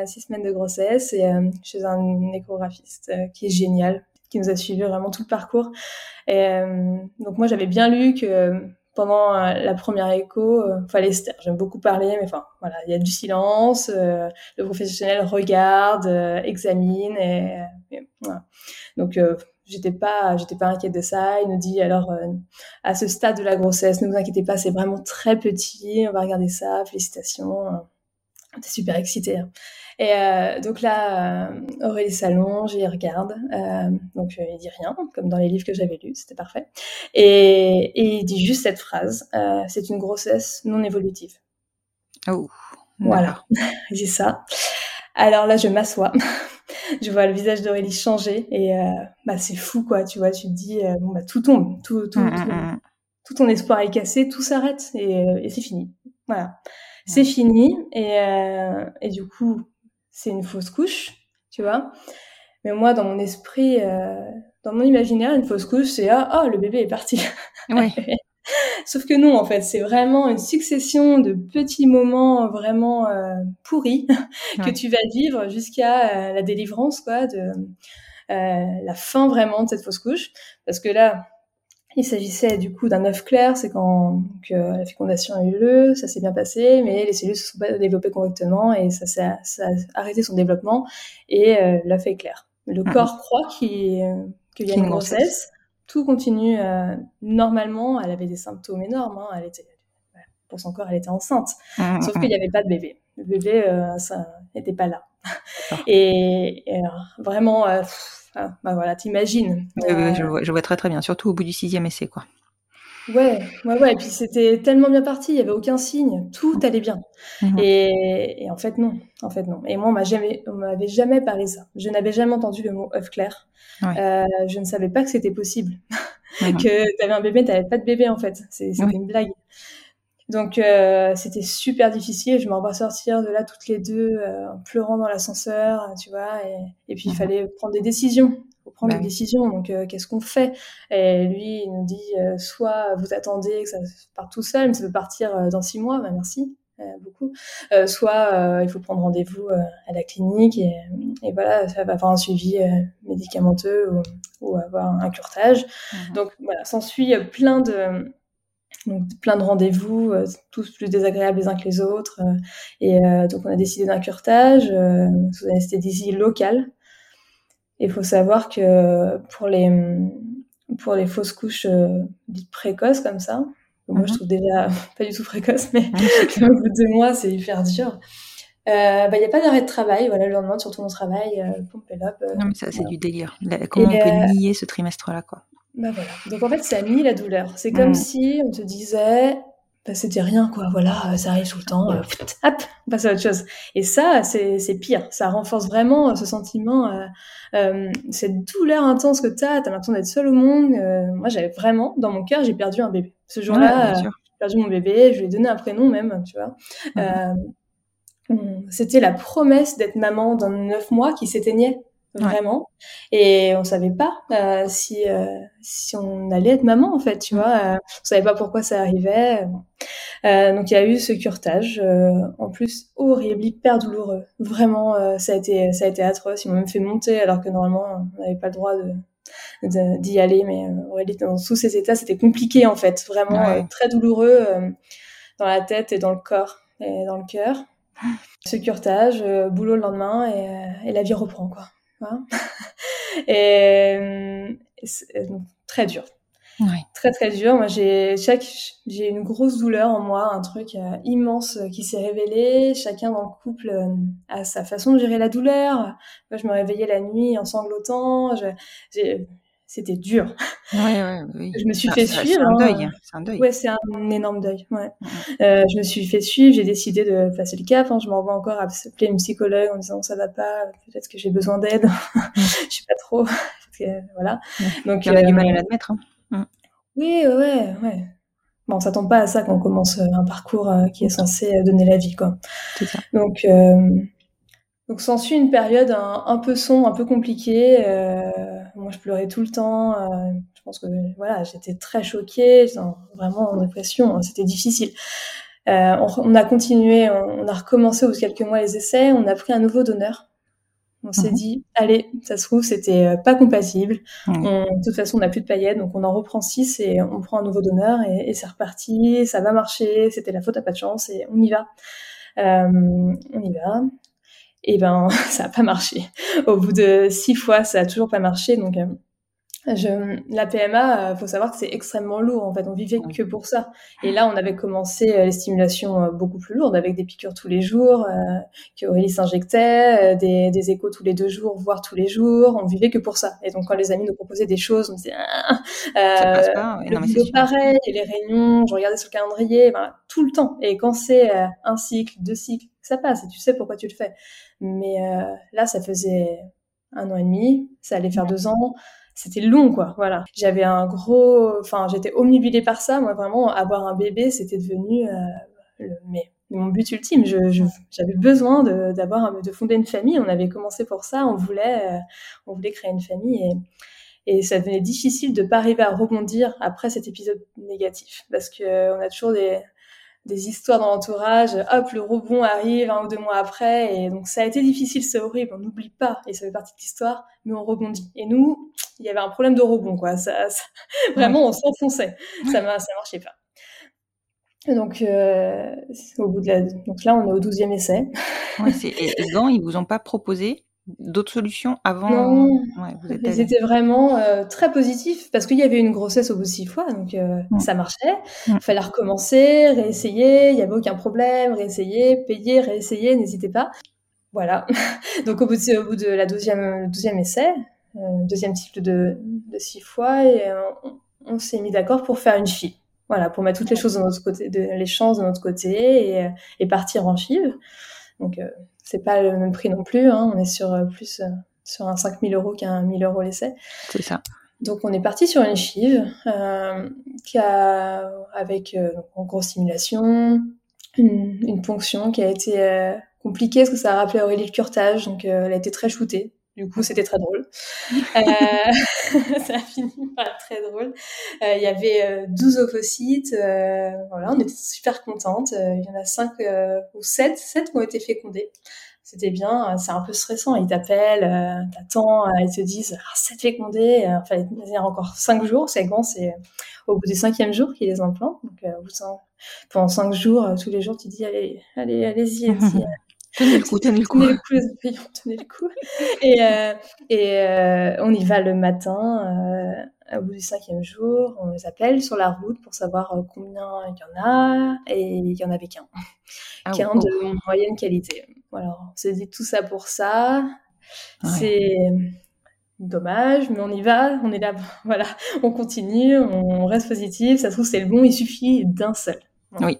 six semaines de grossesse et chez un échographiste qui est génial, qui nous a suivi vraiment tout le parcours. Et euh, donc moi j'avais bien lu que pendant euh, la première écho, euh, se taire. J'aime beaucoup parler, mais enfin voilà, il y a du silence. Euh, le professionnel regarde, examine et, voilà. Donc j'étais pas, j'étais pas inquiète de ça. Il nous dit alors euh, à ce stade de la grossesse, ne vous inquiétez pas, c'est vraiment très petit. On va regarder ça. Félicitations. On était super excités. Hein. Et euh, donc là, euh, Aurélie s'allonge et regarde. Euh, donc il dit rien, comme dans les livres que j'avais lus, c'était parfait. Et, et, il dit juste cette phrase c'est une grossesse non évolutive. Oh. Voilà, j'ai [laughs] ça. Alors là, je m'assois. [laughs] je vois le visage d'Aurélie changer et bah c'est fou quoi. Tu vois, tu te dis bon bah tout tombe, tout tout, mmh, tout, mmh, mmh. tout ton espoir est cassé, tout s'arrête et, et c'est fini. Voilà c'est fini et, euh, et du coup c'est une fausse couche, tu vois. Mais moi dans mon esprit, euh, dans mon imaginaire, une fausse couche c'est ah, ah le bébé est parti. Ouais. [laughs] Sauf que non, en fait, c'est vraiment une succession de petits moments vraiment euh, pourris [laughs] que tu vas vivre jusqu'à euh, la délivrance, quoi, de euh, la fin vraiment de cette fausse couche. Parce que là, il s'agissait du coup d'un œuf clair, c'est quand que la fécondation a eu lieu, ça s'est bien passé, mais les cellules se sont pas développées correctement et ça, ça, ça a arrêté son développement et l'œuf est clair. Le ah. corps croit qu'il y a une grossesse, tout continue euh, normalement. Elle avait des symptômes énormes, hein. elle était pour son corps, elle était enceinte, ah, ah, sauf qu'il n'y avait pas de bébé. Le bébé, euh, ça n'était pas là. Et, et vraiment. Euh, ah, bah voilà, t'imagines. Je, vois, je, vois, très très bien, surtout au bout du sixième essai, quoi. Ouais, ouais, ouais. Et puis c'était tellement bien parti, il y avait aucun signe, tout allait bien. Mhm. Et, et, en fait non, en fait non. Et moi on m'a jamais, on m'avait jamais parlé ça. Je n'avais jamais entendu le mot œuf clair. Euh, je ne savais pas que c'était possible, mhm. [laughs] que tu avais un bébé, t'avais pas de bébé en fait. C'était une blague. Donc euh, c'était super difficile. Je m'en vais sortir de là toutes les deux euh, en pleurant dans l'ascenseur, tu vois. Et, et puis il mhm. fallait prendre des décisions. Prendre des décisions. Donc euh, qu'est-ce qu'on fait? Et lui il nous dit soit vous attendez que ça parte tout seul, mais ça peut partir dans six mois. Ben, merci. beaucoup. soit il faut prendre rendez-vous à la clinique et, et, voilà, ça va avoir un suivi médicamenteux ou, ou, avoir un curtage. Mhm. Donc voilà, s'ensuit plein de, donc plein de rendez-vous, euh, tous plus désagréables les uns que les autres. Euh, et euh, donc on a décidé d'un curtage sous anesthésie locale. Et il faut savoir que pour les pour les fausses couches dites précoces comme ça, moi je mhm. trouve déjà [laughs] pas du tout précoce, mais [laughs] au bout de deux mois c'est hyper dur. Il bah, n'y a pas d'arrêt de travail, voilà, le lendemain, surtout mon travail, euh, pompe non, mais ça, c'est du délire. comment on peut nier ce trimestre-là, quoi? bah voilà. Donc en fait, ça mis la douleur. C'est comme mm. si on te disait, bah, c'était rien, quoi. Voilà, ça arrive tout le temps. Euh, hop, on passe à autre chose. Et ça, c'est pire. Ça renforce vraiment euh, ce sentiment, euh, euh, cette douleur intense que t'as. T'as l'impression d'être seul au monde. Euh, moi, j'avais vraiment, dans mon cœur, j'ai perdu un bébé. Ce jour-là, j'ai perdu mon bébé. Je lui ai donné un prénom même, tu vois. C'était la promesse d'être maman dans neuf mois qui s'éteignait vraiment. Et on savait pas euh, si euh, si on allait être maman en fait, tu vois. Euh, on savait pas pourquoi ça arrivait. Euh, donc il y a eu ce curtage, en plus horrible, hyper douloureux. Vraiment, ça a été ça a été atroce. Ils m'ont même fait monter alors que normalement on n'avait pas le droit de d'y aller. Mais Aurélie, dans tous ces états, c'était compliqué en fait, vraiment très douloureux dans la tête et dans le corps et dans le cœur. Ce curtage, boulot le lendemain et, et la vie reprend quoi. [laughs] et euh, donc, très dur. Très très dur. Moi j'ai chaque j'ai une grosse douleur en moi, un truc euh, immense qui s'est révélé. Chacun dans le couple euh, a sa façon de gérer la douleur. Moi je me réveillais la nuit en sanglotant. Je, c'était dur. Ouais, ouais, oui. Je me suis fait suivre. C'est un, deuil. Hein. C'est un deuil. Ouais, c'est un énorme deuil. Ouais. Euh, je me suis fait suivre. J'ai décidé de passer le cap. Hein. Je m'envoie encore à appeler une psychologue en disant ça va pas. Peut-être que j'ai besoin d'aide. [laughs] je sais pas trop. voilà. Donc, on a du mal à euh, l'admettre. Hein. Oui, ouais, ouais. Bon, on s'attend pas à ça quand on commence un parcours euh, qui est censé donner la vie, quoi. Ça. Donc, donc s'ensuit une période un, un, peu sombre, un peu compliquée. Euh, moi, je pleurais tout le temps. Euh, je pense que voilà, j'étais très choquée, vraiment en dépression. Hein, c'était difficile. Euh, on, on, a continué, on, on, a recommencé au bout de quelques mois les essais. On a pris un nouveau donneur. On s'est mhm. dit, allez, ça se trouve, c'était euh, pas compatible. De toute façon, on n'a plus de paillettes, donc on en reprend six et on prend un nouveau donneur et, et c'est reparti. Ça va marcher. C'était la faute à pas de chance et on y va. Euh, on y va et ben [laughs] ça a pas marché. Au bout de six fois, ça a toujours pas marché. Donc euh, je, la PMA, euh, faut savoir que c'est extrêmement lourd. En fait, on vivait que pour ça. Et là, on avait commencé euh, les stimulations euh, beaucoup plus lourdes, avec des piqûres tous les jours, euh, que Aurélie s'injectait, des, des, échos tous les deux jours, voire tous les jours. On vivait que pour ça. Et donc, quand les amis nous proposaient des choses, on disait ah, ça passe pas. non, mais pareil, et les réunions, je regardais sur le calendrier, ben, tout le temps. Et quand c'est un cycle, deux cycles, ça passe. Et tu sais pourquoi tu le fais. Mais là, ça faisait un an et demi, ça allait faire deux ans c'était long quoi voilà. J'avais un gros enfin j'étais omnibilée par ça moi vraiment avoir un bébé c'était devenu euh, le, mais mon but ultime. Je, j'avais besoin de d'avoir de fonder une famille. On avait commencé pour ça on voulait euh, on voulait créer une famille et et ça devenait difficile de pas arriver à rebondir après cet épisode négatif parce que on a toujours des des histoires dans l'entourage, hop, le rebond arrive un ou deux mois après, et donc ça a été difficile, c'est horrible, on n'oublie pas, et ça fait partie de l'histoire, mais on rebondit. Et nous, il y avait un problème de rebond, quoi. Ça, [laughs] vraiment, on s'enfonçait. Ça, ça marchait pas. donc, euh, au bout de la... donc là, on est au 12e essai. Ouais, et, et Gant, ils vous ont pas proposé d'autres solutions avant Non, ouais, vous êtes c'était vraiment euh, très positif parce qu'il y avait une grossesse au bout de six fois, donc euh, mm. ça marchait. Mm. Il fallait recommencer, réessayer, il n'y avait aucun problème, réessayer, payer, réessayer, n'hésitez pas. Voilà. [laughs] donc au bout de, au bout de la essai, deuxième cycle de, de six fois, et on, on s'est mis d'accord pour faire une fille. Voilà, pour mettre toutes les choses de notre côté, de, les chances de notre côté et, et partir en FIV. Donc c'est pas le même prix non plus. Hein. On est sur euh, plus euh, sur un 5000 euros qu'un 1000 euros l'essai. C'est ça. Donc on est parti sur une chive euh, qui a avec euh, en grosse simulation, une, une, ponction qui a été euh, compliquée parce que ça a rappelé Aurélie le curtage, donc elle a été très shootée. Du coup, c'était très drôle. [laughs] Euh, [laughs] ça a fini par être très drôle. Euh, il y avait 12 euh, ovocytes. voilà, on était super contentes. Il y en a 5 ou 7, 7 qui ont été fécondés. C'était bien. C'est un peu stressant. Ils t'appellent, t'attends, ils te disent ah, 7 fécondés. Enfin, il y a encore 5 jours. C'est grand, c'est au bout du cinquième jour qu'ils les implantent. Donc, pendant 5 jours, tous les jours, tu dis allez, allez, allez-y. allez [laughs] Tenez le coup, tenez le coup. Tenez le coup, les payants, tenez le coup. Et, euh, et euh, on y va le matin, euh, au bout du cinquième jour, on les appelle sur la route pour savoir combien il y en a, et il y en avait qu'un. Ah, qu'un de moyenne qualité. Voilà, on s'est dit tout ça pour ça. C'est dommage, mais on y va, on est là, [laughs] voilà, on continue, on reste positif, ça se trouve c'est le bon, il suffit d'un seul. Oui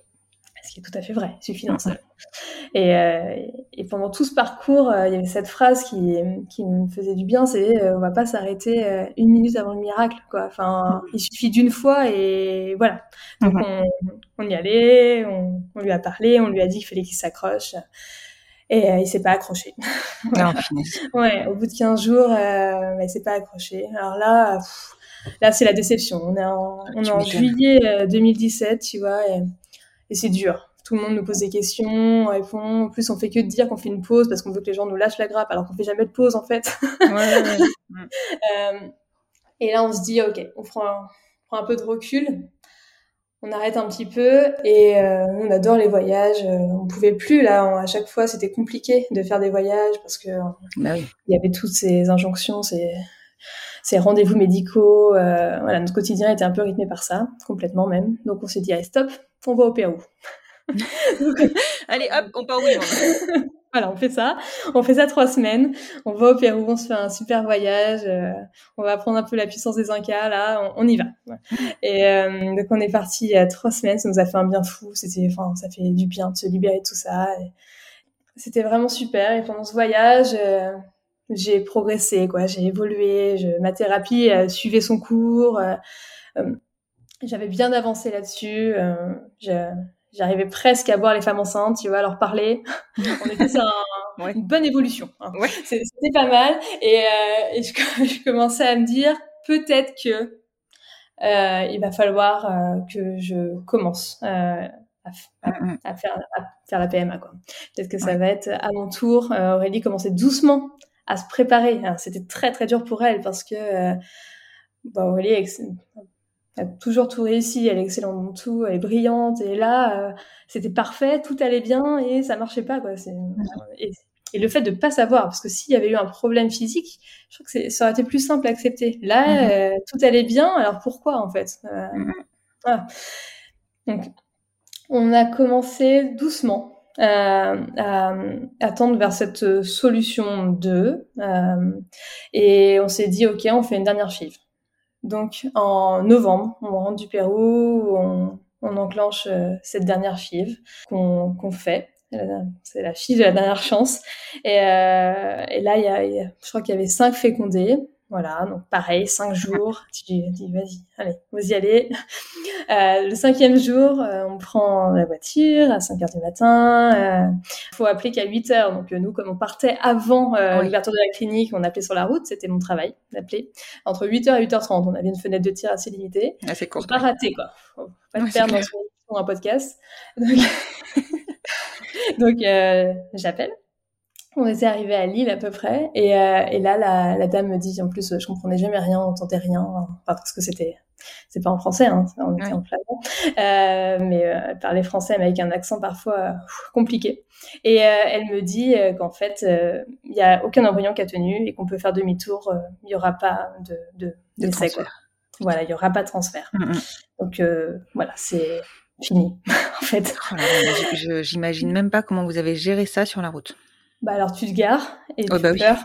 qui est tout à fait vrai, il suffit d'un seul. Et, euh, et, pendant tout ce parcours, euh, il y avait cette phrase qui, qui me faisait du bien, c'est euh, on va pas s'arrêter euh, une minute avant le miracle, quoi. Enfin, il suffit d'une fois et voilà. Donc on, on, y allait, on, on, lui a parlé, on lui a dit qu'il fallait qu'il s'accroche. Et euh, il s'est pas accroché. [laughs] non, ouais, au bout de 15 jours, bah, il s'est pas accroché. Alors là, là c'est la déception. On est en, on est en juillet 2017, tu vois. Et, et c'est dur. Tout le monde nous pose des questions, on répond. En plus, on fait que de dire qu'on fait une pause parce qu'on veut que les gens nous lâchent la grappe, alors qu'on fait jamais de pause en fait. Ouais, ouais, [laughs] euh, et là, on se dit, ok, on prend, un, prend un peu de recul, on arrête un petit peu et euh, on adore les voyages. Euh, on pouvait plus là, à chaque fois, c'était compliqué de faire des voyages parce que bah oui. il y avait toutes ces injonctions, ces ces rendez-vous médicaux. Euh, voilà, notre quotidien était un peu rythmé par ça, complètement même. Donc on s'est dit, allez, stop, on va au Pérou. [laughs] allez, hop, on part où Voilà, on fait ça. On fait ça trois semaines. On va au Pérou, on se fait un super voyage. Euh, on va apprendre un peu la puissance des Incas. Là, on, y va. Et euh, donc on est parti il y a trois semaines. Ça nous a fait un bien fou. C'était, enfin, ça fait du bien de se libérer de tout ça. C'était vraiment super. Et pendant ce voyage, euh, j'ai progressé, quoi. J'ai évolué. Ma thérapie suivait son cours. J'avais bien avancé là-dessus. J'arrivais presque à voir les femmes enceintes, tu vois, à leur parler. [laughs] On était sur un, une bonne évolution. Hein. Ouais. C'était pas mal. Et, et je, [laughs] je, commençais à me dire, peut-être que il va falloir que je commence. À, à, faire, à, faire, la PMA. quoi. Peut-être que ça va être à mon tour. Aurélie commençait doucement à se préparer. C'était très très dur pour elle parce que euh, bah, elle, a toujours tout réussi, elle est excellente dans tout, elle est brillante et là euh, c'était parfait, tout allait bien et ça marchait pas quoi. Et, et le fait de pas savoir, parce que s'il y avait eu un problème physique, je crois que ça aurait été plus simple à accepter. Là, mhm. euh, tout allait bien, alors pourquoi en fait euh, mhm. Donc, on a commencé doucement euh, à, tendre vers cette solution 2, et on s'est dit, ok, on fait une dernière FIV. Donc, en novembre, on rentre du Pérou, on, enclenche cette dernière FIV qu'on fait. C'est la fille de la dernière chance. Et, euh, là, il y, a, je crois qu'il y avait cinq fécondés. Voilà, donc pareil, cinq [laughs] jours. Tu dis, vas-y, allez, vous y allez. Euh, le cinquième jour, euh, on prend la voiture à 5 heures du matin. Il euh, faut appeler qu'à 8 heures. Donc nous, comme on partait avant l'ouverture de la clinique, on appelait sur la route. C'était mon travail d'appeler. Entre 8h et 8h30, on avait une fenêtre de tir assez limitée. Assez court. Pas rater, quoi. Faut pas te perdre dans un podcast. Donc... [laughs] Donc, euh, j'appelle. On était arrivé à Lille à peu près. Et, euh, et là, la, la, dame me dit, en plus, je comprenais jamais rien, on entendait rien. Enfin, parce que c'était, c'est pas en français, hein, on était en flamand. Euh, mais euh, elle parlait français, mais avec un accent parfois compliqué. Et euh, elle me dit qu'en fait, il n'y a aucun embryon qui a tenu et qu'on peut faire demi-tour. Il n'y aura pas de, de, de, transfert. Voilà, il n'y aura pas de transfert. Mm, mm. Donc, voilà, c'est fini, [laughs] en fait. Oh j'imagine même pas comment vous avez géré ça sur la route. Bah alors tu te gares et tu bah peur.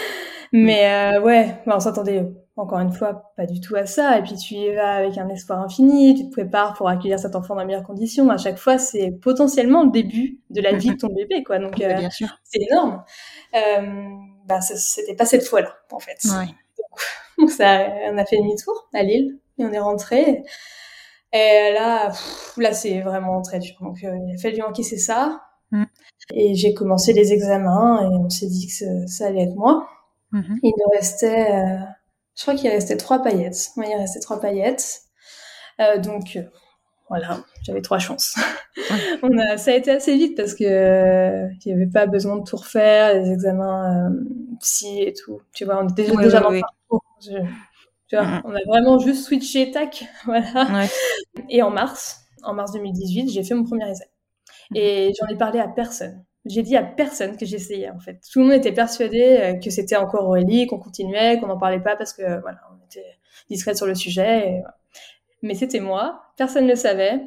[laughs] Mais euh, ouais, bah, on s'attendait encore une fois pas du tout à ça. Et puis tu y vas avec un espoir infini, tu te prépares pour accueillir cet enfant dans les meilleures conditions. À chaque fois, c'est potentiellement le début de la vie de ton bébé, quoi. Donc [laughs] euh, c'est énorme. Euh, bah c'était pas cette fois-là, en fait. Donc, [laughs] ça, on a fait demi-tour à Lille et on est rentré. Et là, là c'est vraiment très dur. Donc euh, il a fallu encaisser ça. Mm. Et j'ai commencé les examens et on s'est dit que ça, allait être moi. Mm-hmm. Il nous restait, euh, je crois qu'il restait trois paillettes. Oui, il restait trois paillettes. Euh, donc euh, voilà, j'avais trois chances. [laughs] on a, ça a été assez vite parce que il n'y avait pas besoin de tout refaire, les examens psy et tout. Tu vois, on était déjà dans le parcours. Mm. on a vraiment juste switché, tac, [laughs] voilà. Et en mars, en mars 2018, j'ai fait mon premier essai. Et j'en ai parlé à personne. J'ai dit à personne que j'essayais, en fait. Tout le monde était persuadé euh, que c'était encore Aurélie, qu'on continuait, qu'on n'en parlait pas parce que, voilà, on était discret sur le sujet. Mais c'était moi. Personne ne le savait.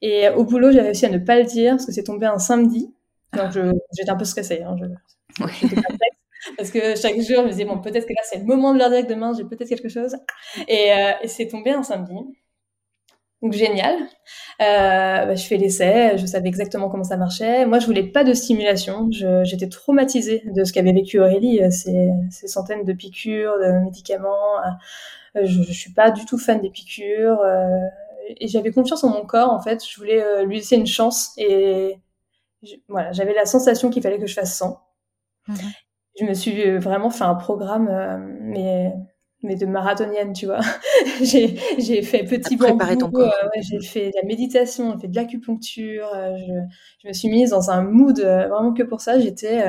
Et au boulot, j'ai réussi à ne pas le dire parce que c'est tombé un samedi. Donc, j'étais un peu stressée. Hein, je, parce que chaque jour, je me disais, bon, peut-être que là, c'est le moment de leur dire que demain, j'ai peut-être quelque chose. Et, euh, et c'est tombé un samedi. Donc, génial. Euh, bah, je fais l'essai, je savais exactement comment ça marchait. Moi, je voulais pas de stimulation. J'étais traumatisée de ce qu'avait vécu Aurélie, euh, ces, ces, centaines de piqûres, de médicaments. Euh, je, je suis pas du tout fan des piqûres. Euh, et j'avais confiance en mon corps, en fait. Je voulais lui laisser une chance. Et voilà, j'avais la sensation qu'il fallait que je fasse 100. Mmh je me suis euh, vraiment fait un programme, euh, mais mais de marathonienne, tu vois. [laughs] j'ai, fait petit bambou, euh, j'ai fait de la méditation, j'ai fait de l'acupuncture, je, je, me suis mise dans un mood vraiment que pour ça, j'étais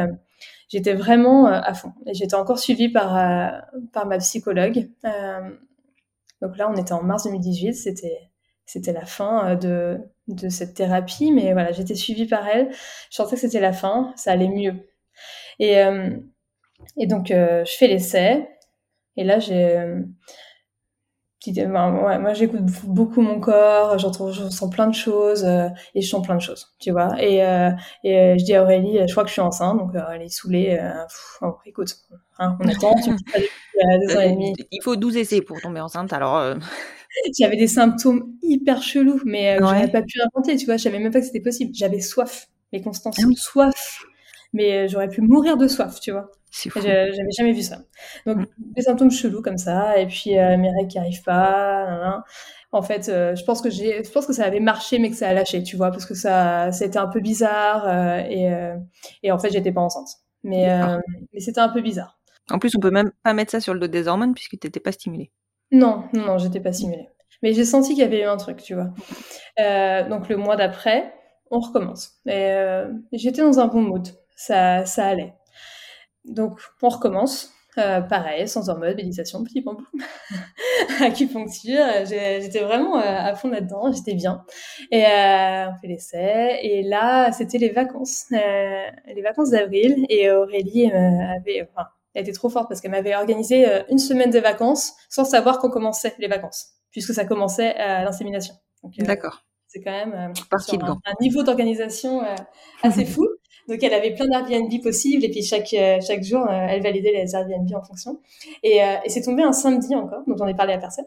j'étais vraiment à fond. Et j'étais encore suivie par par ma psychologue. donc là, on était en mars 2018, c'était c'était la fin de de cette thérapie, mais voilà, j'étais suivie par elle. Je sentais que c'était la fin, ça allait mieux. Et et donc, euh, je fais l'essai. Et là, j'ai. Euh, ouais, moi, j'écoute beaucoup mon corps, je, retrouve, je plein de choses euh, et je sens plein de choses, tu vois. Et, et je dis à Aurélie, je crois que je suis enceinte, donc elle est saoulée. Oh, écoute, hein, on attend, tu Il faut 12 essais pour tomber enceinte, alors. [laughs] J'avais des symptômes hyper chelous, mais je n'avais pas pu inventer, tu vois. Je savais même pas que c'était possible. J'avais soif, mais Constance, ah soif. Mais j'aurais pu mourir de soif, tu vois. J'avais jamais vu ça. Donc, mm. des symptômes chelous comme ça, et puis euh, mes règles qui arrivent pas. En fait, euh, je pense que j'ai, je pense que ça avait marché, mais que ça a lâché, tu vois, parce que ça, c'était un peu bizarre, euh, et, euh, et en fait, j'étais pas enceinte. Mais, euh, mais c'était un peu bizarre. En plus, on peut même pas mettre ça sur le dos des hormones puisque t'étais pas stimulée. Non, non, non, j'étais pas stimulée. Mais j'ai senti qu'il y avait eu un truc, tu vois. donc le mois d'après, on recommence. Et j'étais dans un bon mood. Ça, ça allait. Donc, on recommence. Euh, pareil, sans en mode, méditation, petit bambou, [laughs] acupuncture. J'étais vraiment euh, à fond là-dedans, j'étais bien. Et euh, on fait l'essai. Et là, c'était les vacances, euh, les vacances d'avril. Et Aurélie avait, enfin, elle était trop forte parce qu'elle m'avait organisé une semaine de vacances sans savoir qu'on commençait les vacances, puisque ça commençait à l'insémination. D'accord. C'est quand même un, un, niveau d'organisation assez fou. Donc elle avait plein d'Airbnb possibles et puis chaque euh, chaque jour euh, elle validait les Airbnb en fonction. Et, euh, et c'est tombé un samedi encore, donc j'en ai parlé à personne.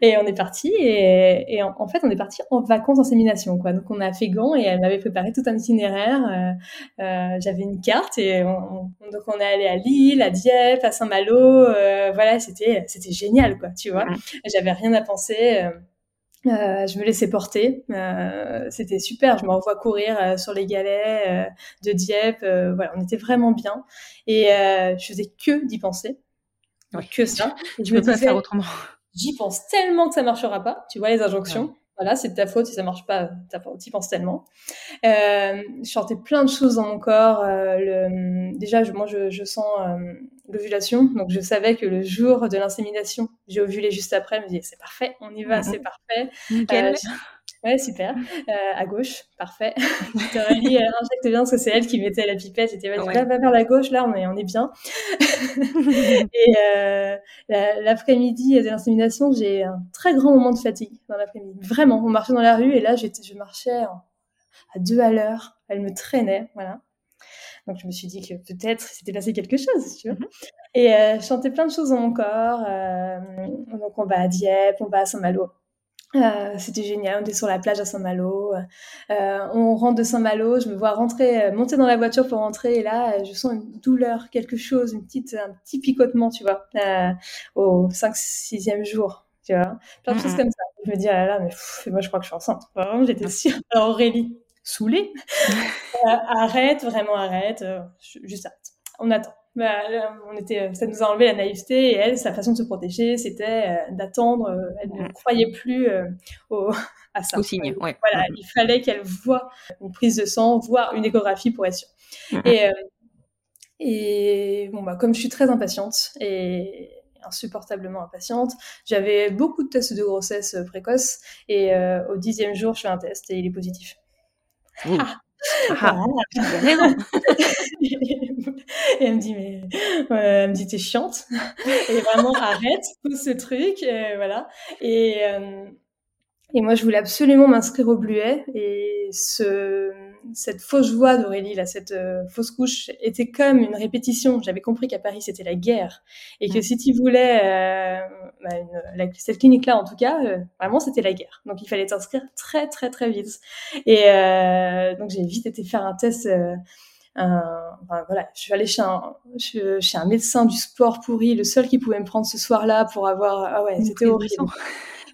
Et on est parti et, et en, fait on est parti en vacances insémination quoi. Donc on a fait gant et elle m'avait préparé tout un itinéraire. Euh, J'avais une carte et on, donc on est allé à Lille, à Dieppe, à Saint-Malo. voilà c'était c'était génial quoi, tu vois. J'avais rien à penser. Euh, je me laissais porter, euh, c'était super. Je me revois courir euh, sur les galets euh, de Dieppe. Euh, voilà, on était vraiment bien et je faisais que d'y penser, que ça. [laughs] Et je peux pas faire autrement. J'y pense tellement que ça marchera pas. Tu vois les injonctions voilà, c'est de ta faute si ça marche pas, t'y penses tellement. Euh, je sentais plein de choses dans mon corps. Euh, le, déjà, je, moi, je, je sens euh, l'ovulation, donc je savais que le jour de l'insémination, j'ai ovulé juste après. Je me disais, c'est parfait, on y va, mhm. c'est parfait. Nickel. Euh, Ouais, super. Euh, à gauche, parfait. [laughs] Aurélie, elle injecte bien parce que c'est elle qui mettait la pipette. J'étais, vas-y, va, vers la gauche, là, on est, on est bien. [laughs] et euh, l'après-midi de l'insémination, j'ai un très grand moment de fatigue dans l'après-midi. Vraiment, on marchait dans la rue et là, j'étais, je marchais à deux à l'heure. Elle me traînait, voilà. Donc je me suis dit que peut-être s'était passé quelque chose, tu vois. Mm-hmm. Et euh, je sentais plein de choses dans mon corps. Euh, donc on va à Dieppe, on va à Saint-Malo. Euh, c'était génial, on était sur la plage à Saint-Malo. On rentre de Saint-Malo, je me vois rentrer, monter dans la voiture pour rentrer, et là, je sens une douleur, quelque chose, une petite, un petit picotement, tu vois, au 5 6e jour, tu vois. Plein de choses comme ça. Je me dis, ah là là, mais moi, je crois que je suis enceinte. Vraiment, j'étais sûre. Alors, [laughs] Aurélie, saoulée, [laughs] arrête, vraiment arrête, juste arrête. On attend. Bah, on était, ça nous a enlevé la naïveté et elle, sa façon de se protéger, c'était euh, d'attendre. Euh, elle ne croyait plus euh, au, [laughs] à ça. Au signe, ouais. Voilà, il fallait qu'elle voie une prise de sang, voire une échographie pour être sûre. Et, et bon, bah, comme je suis très impatiente et insupportablement impatiente, j'avais beaucoup de tests de grossesse précoces et au dixième jour, je fais un test et il est positif. Ah. Ah, raison. [laughs] et elle me dit, mais, elle me dit, t'es chiante. [laughs] et vraiment, arrête, pose ce truc, euh, voilà. Et, euh, et moi, je voulais absolument m'inscrire au Bluet. Et ce, cette fausse voix d'Aurélie, là, cette euh, fausse couche, était comme une répétition. J'avais compris qu'à Paris, c'était la guerre. Et que si tu voulais, euh, bah, une, cette clinique-là, en tout cas, euh, vraiment, c'était la guerre. Donc, il fallait t'inscrire très, très, très vite. Et donc, j'ai vite été faire un test. Un, enfin, voilà, je suis allée chez un, chez un médecin du sport pourri, le seul qui pouvait me prendre ce soir-là pour avoir. Ah ouais, c'était horrible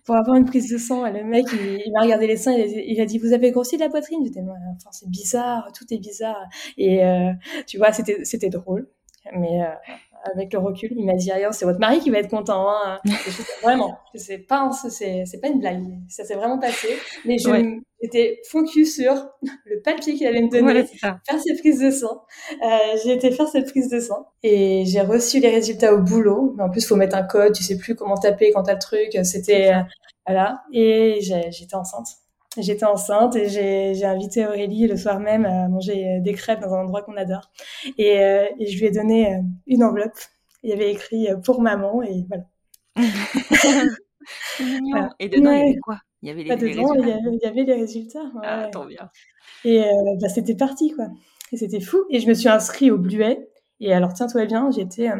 pour avoir une prise de sang. Et le mec, il, m'a regardé les seins, il, a dit, vous avez grossi de la poitrine? J'étais, enfin, c'est bizarre, tout est bizarre. Et euh, tu vois, c'était, c'était drôle. Mais euh, avec le recul, il m'a dit rien, c'est votre mari qui va être content. Hein. [laughs] vraiment, c'est pas, c'est, pas une blague. Ça s'est vraiment passé. Mais j'étais focus sur [laughs] le papier qu'il allait me donner, faire cette prise de sang. Euh, j'ai été faire cette prise de sang et j'ai reçu les résultats au boulot. Mais en plus, faut mettre un code, tu sais plus comment taper quand t'as le truc. C'était euh, voilà. Et j'étais enceinte. J'étais enceinte et j'ai invité Aurélie le soir même à manger des crêpes dans un endroit qu'on adore. Et, euh, et, je lui ai donné euh, une enveloppe. Il y avait écrit euh, pour maman et voilà. Et dedans, il y avait quoi? Il y avait les, dedans, résultats? Il y avait, les résultats. Ah, tant bien. Et bah, c'était parti, quoi. Et c'était fou. Et je me suis inscrite au Bluet. Et alors, tiens-toi bien, j'étais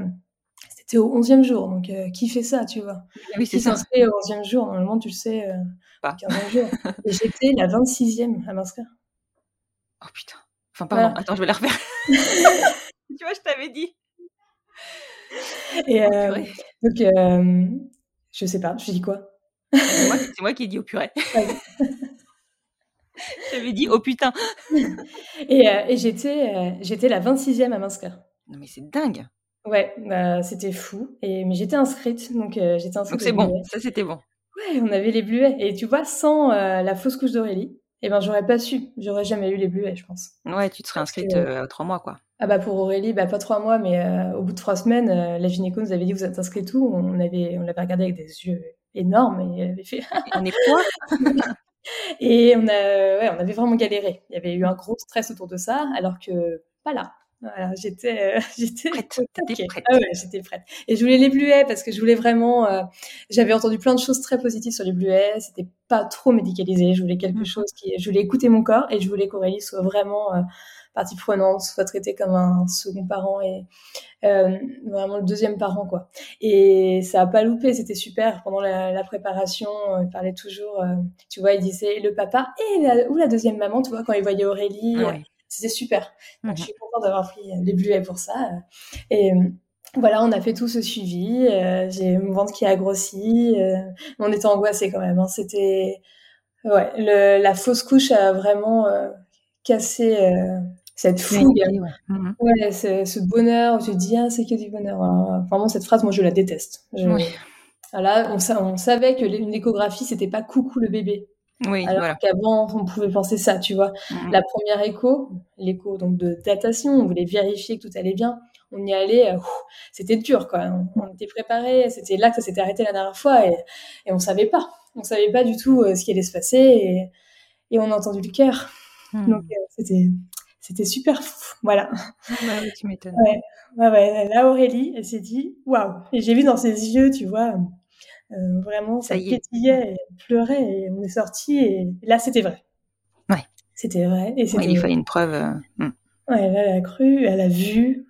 c'était au 11e jour. Donc, qui fait ça, tu vois? Oui, c'est ça. s'inscrit au 11e jour, normalement, tu le sais, pas. 15 jours. Et j'étais la 26e à m'inscrire. Oh putain. Enfin, pardon, attends, je vais la refaire. [laughs] tu vois, je t'avais dit. Et euh, donc, euh, je sais pas, je dis quoi? C'est moi, moi, qui ai dit au purée. [laughs] J'avais dit oh putain. et, euh, et j'étais, j'étais la 26e à m'inscrire. Non mais c'est dingue. Ouais, bah, c'était fou. Et, mais j'étais inscrite, donc j'étais inscrite. Donc c'est bon, ça c'était bon. Ouais, on avait les bluets. Et tu vois, sans euh, la fausse couche d'Aurélie, eh ben, j'aurais pas su. J'aurais jamais eu les bluets, je pense. Ouais, tu te serais inscrite euh, trois mois, quoi. ah bah pour Aurélie, bah pas trois mois, mais au bout de trois semaines, la gynéco nous avait dit vous êtes inscrit tout. On avait, on l'avait regardé avec des yeux énormes et elle avait fait. on est quoi? [laughs] Et on, a, ouais, on avait vraiment galéré. Il y avait eu un gros stress autour de ça, alors que pas là. Voilà, j'étais, euh, [laughs] j'étais prête. prête. Ah ouais, j'étais prête. Et je voulais les bluets parce que je voulais vraiment. Euh, j'avais entendu plein de choses très positives sur les bluets. C'était pas trop médicalisé. Je voulais quelque mmh. chose qui. Je voulais écouter mon corps et je voulais qu'Aurélie soit vraiment euh, partie prenante, soit traitée comme un second parent et euh, vraiment le deuxième parent quoi. Et ça a pas loupé. C'était super pendant la, la préparation. Il parlait toujours. tu vois, il disait le papa et la, ou la deuxième maman. Tu vois, quand il voyait Aurélie. Ah c'était super. je mhm. suis contente d'avoir pris les bluets pour ça. Et euh, voilà, on a fait tout ce suivi. Euh, j'ai mon ventre qui a grossi. Euh, on était angoissés quand même. Hein. C'était ouais, le, la fausse couche a vraiment cassé cette fougue. Ouais, mhm. ce, bonheur te dis ah c'est que du bonheur. Vraiment cette phrase, moi je la déteste. Voilà, on, on, savait que une échographie c'était pas coucou le bébé. Oui, Alors qu'avant, on pouvait penser ça, tu vois. La première écho, l'écho donc de datation, on voulait vérifier que tout allait bien. On y allait, euh, c'était dur, quoi. On, était préparé. C'était là que ça s'était arrêté la dernière fois et, et on savait pas. On savait pas du tout euh, ce qui allait se passer et, et on a entendu le cœur. Mm. Donc euh, c'était c'était super fou. Voilà. Ouais, tu m'étonnes. Ouais. ouais, ouais. Là, Aurélie, elle s'est dit waouh. Et j'ai vu dans ses yeux, tu vois euh, vraiment, ça, pétillait, et pleurait, et on est sorti, et là, c'était vrai. Ouais. C'était vrai. Et il fallait une preuve. Euh, hmm. Ouais, elle a cru, elle a vu.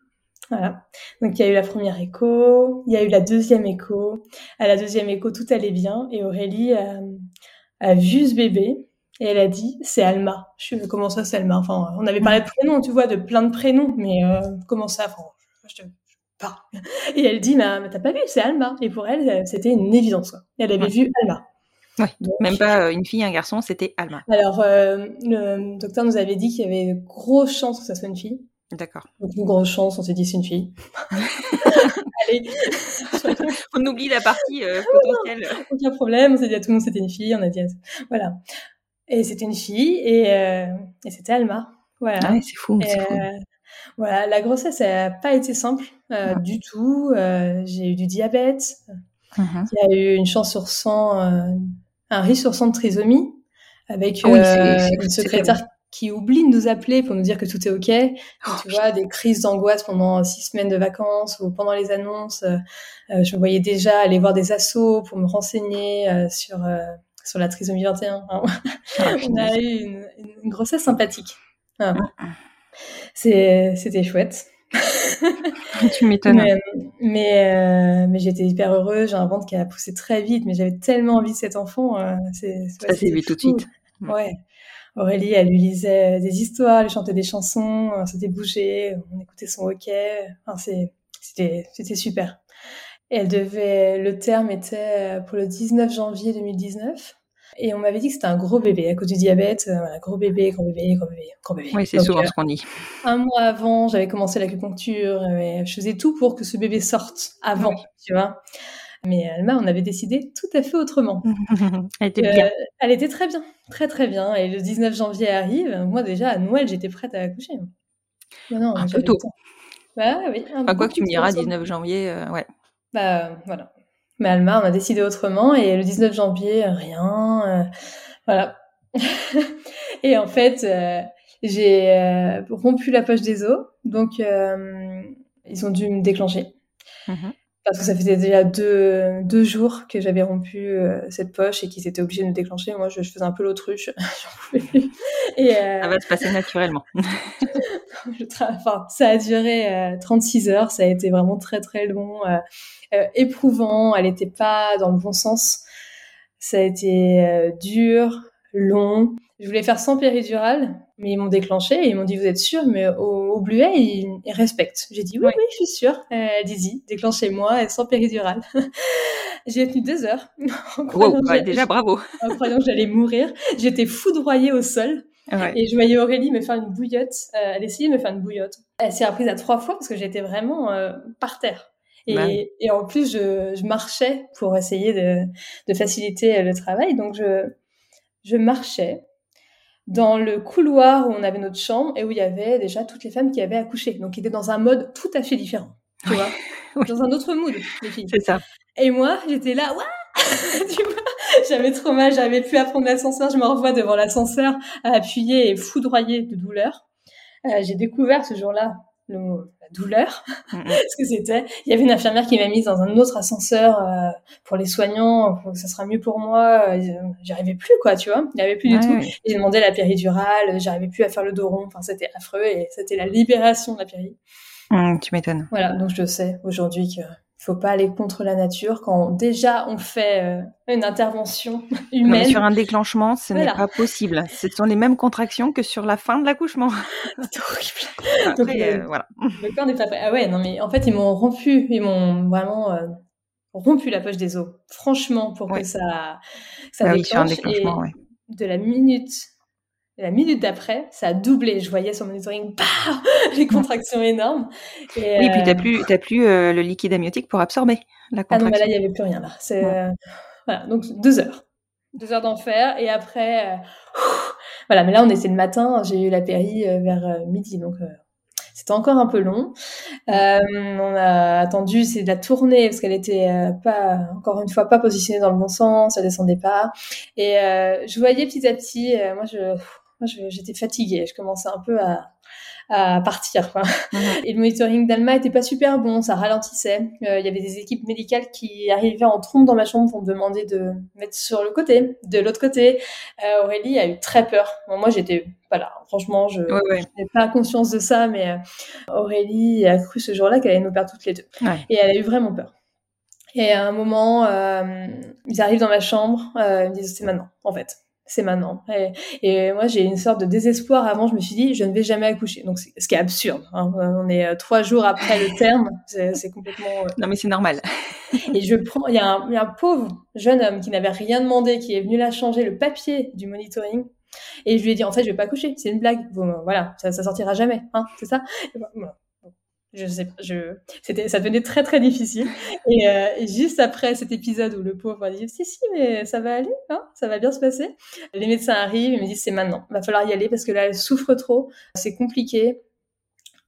Voilà. Donc, il y a eu la première écho, il y a eu la deuxième écho. À la deuxième écho, tout allait bien, et Aurélie a, vu ce bébé, et elle a dit, c'est Alma. Je suis, comment ça, c'est Alma Enfin, on avait parlé de prénoms, tu vois, de plein de prénoms, mais euh, comment ça enfin, je te et elle dit, mais, t'as pas vu, c'est Alma. Et pour elle, c'était une évidence. Elle avait vu Alma. Ouais, même pas euh, une fille, un garçon, c'était Alma. Alors, euh, le docteur nous avait dit qu'il y avait de grosses chances que ça soit une fille. D'accord. Donc, une grosse chance, on s'est dit c'est une fille. [laughs] Allez. on oublie la partie euh, potentielle. [laughs] Aucun problème, on s'est dit à tout le monde c'était une fille, on a dit voilà. Et c'était une fille et, et c'était Alma. Voilà. Ah c'est fou, c'est fou. Voilà, la grossesse n'a pas été simple euh, du tout. Euh, j'ai eu du diabète. Mhm. Il y a eu une chance sur 100, euh, un risque sur 100 de trisomie, avec ah une secrétaire qui oublie de nous appeler pour nous dire que tout est OK. Oh, tu vois, des crises d'angoisse pendant six semaines de vacances ou pendant les annonces. je me voyais déjà aller voir des assos pour me renseigner sur, sur la trisomie 21. [laughs] Ah, On a eu une, une grossesse sympathique. Ah. C'était chouette. tu m'étonnes. Mais, mais, euh, j'étais hyper heureuse. J'ai un ventre qui a poussé très vite, mais j'avais tellement envie de cet enfant. Euh, ça s'est vu tout de suite. Ouais. Aurélie, elle lui lisait des histoires, elle chantait des chansons, on s'était bougé, on écoutait son hockey. Enfin, c'était super. Et elle devait, le terme était pour le 19 janvier 2019. Et on m'avait dit que c'était un gros bébé à cause du diabète. Euh, voilà, gros bébé, gros bébé, gros bébé, gros bébé. Oui, c'est souvent euh, ce qu'on dit. Un mois avant, j'avais commencé l'acupuncture. je faisais tout pour que ce bébé sorte avant, tu vois. Mais Alma, on avait décidé tout à fait autrement. [laughs] elle était bien. Euh, elle était très bien, très très bien. Et le 19 janvier arrive. Moi déjà à Noël, j'étais prête à accoucher. non, un peu tôt. Bah oui. Enfin, quoi que tu me diras, 19 janvier, ouais. Bah voilà. Mais Alma, on a décidé autrement et le 19 janvier, rien. Euh, voilà. [laughs] et en fait, euh, j'ai euh, rompu la poche des os, donc ils ont dû me déclencher. Mm-hmm. Parce que ça faisait déjà deux, deux jours que j'avais rompu cette poche et qu'ils étaient obligés de me déclencher. Moi, je, faisais un peu l'autruche. [laughs] et, ça va se passer naturellement. [laughs] enfin, ça a duré 36 heures. Ça a été vraiment très, très long. Euh, éprouvant, elle n'était pas dans le bon sens. Ça a été euh, dur, long. Je voulais faire sans péridurale, mais ils m'ont déclenché et ils m'ont dit vous êtes sûr, mais au, bluet ils, respectent. J'ai dit oui, oui, je suis sûre. Euh, Allez-y, déclenchez-moi sans péridurale. [laughs] J'ai tenu deux heures. [laughs] wow, déjà bravo. [laughs] en croyant que j'allais mourir, j'étais foudroyée au sol. Et je voyais Aurélie me faire une bouillotte. elle essayait de me faire une bouillotte. Elle s'est reprise à trois fois parce que j'étais vraiment par terre. Bah et, et en plus, je, je, marchais pour essayer de, de, faciliter le travail. Donc, je, je marchais. dans le couloir où on avait notre chambre et où il y avait déjà toutes les femmes qui avaient accouché. Donc, ils étaient dans un mode tout à fait différent. Tu vois [laughs] Dans un autre mood, les filles. C'est ça. Et moi, j'étais là, [laughs] tu vois? J'avais trop mal, j'avais plus à prendre l'ascenseur. Je me revois devant l'ascenseur, appuyer et foudroyer de douleur. Euh, j'ai découvert ce jour-là le mot la douleur, [laughs] ce que c'était. Il y avait une infirmière qui m'a mise dans un autre ascenseur euh, pour les soignants, pour que ça sera mieux pour moi. Euh, j'arrivais plus, quoi, tu vois. Il n'y avait plus du tout. J'ai demandé la péridurale, j'arrivais plus à faire le dos rond. Enfin, c'était affreux et c'était la libération de la péri. Mmh, tu m'étonnes. Voilà, donc je sais aujourd'hui que faut pas aller contre la nature quand déjà on fait euh, une intervention humaine. sur un déclenchement, ce n'est pas possible. Ce sont les mêmes contractions que sur la fin de l'accouchement. [laughs] C'est horrible. Donc, euh, euh, voilà. Le corps n'est pas prêt. Ah ouais, non mais en fait ils m'ont rompu, ils m'ont vraiment rompu la poche des os. Franchement, pour que ça ça ah déclenche. un déclenchement, ouais. De la minute la minute d'après, ça a doublé. Je voyais sur monitoring, bah, [laughs] les contractions énormes. Et, oui, puis t'as euh, plus, t'as plus euh, le liquide amniotique pour absorber la contraction. Ah non, mais là, il n'y avait plus rien là. C'est euh, voilà, donc deux heures, deux heures d'enfer. Et après, voilà. Mais là, on était le matin. J'ai eu la péri vers midi, donc c'était encore un peu long. on a attendu, c'est de la tournée parce qu'elle était pas, encore une fois, pas positionnée dans le bon sens, elle descendait pas. Et je voyais petit à petit, moi, je j'étais fatiguée. Je commençais un peu à, à partir. Quoi. Mhm. Et le monitoring d'Alma était pas super bon, ça ralentissait. Euh, il y avait des équipes médicales qui arrivaient en trompe dans ma chambre pour me demander de mettre sur le côté, de l'autre côté. Euh, Aurélie a eu très peur. moi, j'étais pas là. Franchement, je n'ai pas conscience de ça, mais euh, Aurélie a cru ce jour-là qu'elle allait nous perdre toutes les deux. Et elle a eu vraiment peur. Et à un moment, ils arrivent dans ma chambre, ils me disent c'est maintenant, en fait c'est maintenant. Et, moi, j'ai une sorte de désespoir. Avant, je me suis dit, je ne vais jamais accoucher. Donc, ce qui est absurde. Hein. On est euh, trois jours après le terme. [laughs] C'est complètement. Euh, non, mais c'est normal. [laughs] et je prends. Il y, a un, pauvre jeune homme qui n'avait rien demandé, qui est venu là changer le papier du monitoring. Et je lui ai dit, en fait, je vais pas accoucher. C'est une blague. voilà, ça, ça sortira jamais. Hein, c'est ça? Je sais je c'était ça devenait très très difficile. [laughs] Et, euh, juste après cet épisode où le pauvre a dit si si mais ça va aller hein ça va bien se passer. Les médecins arrivent et me disent c'est maintenant va falloir y aller parce que là elle souffre trop c'est compliqué.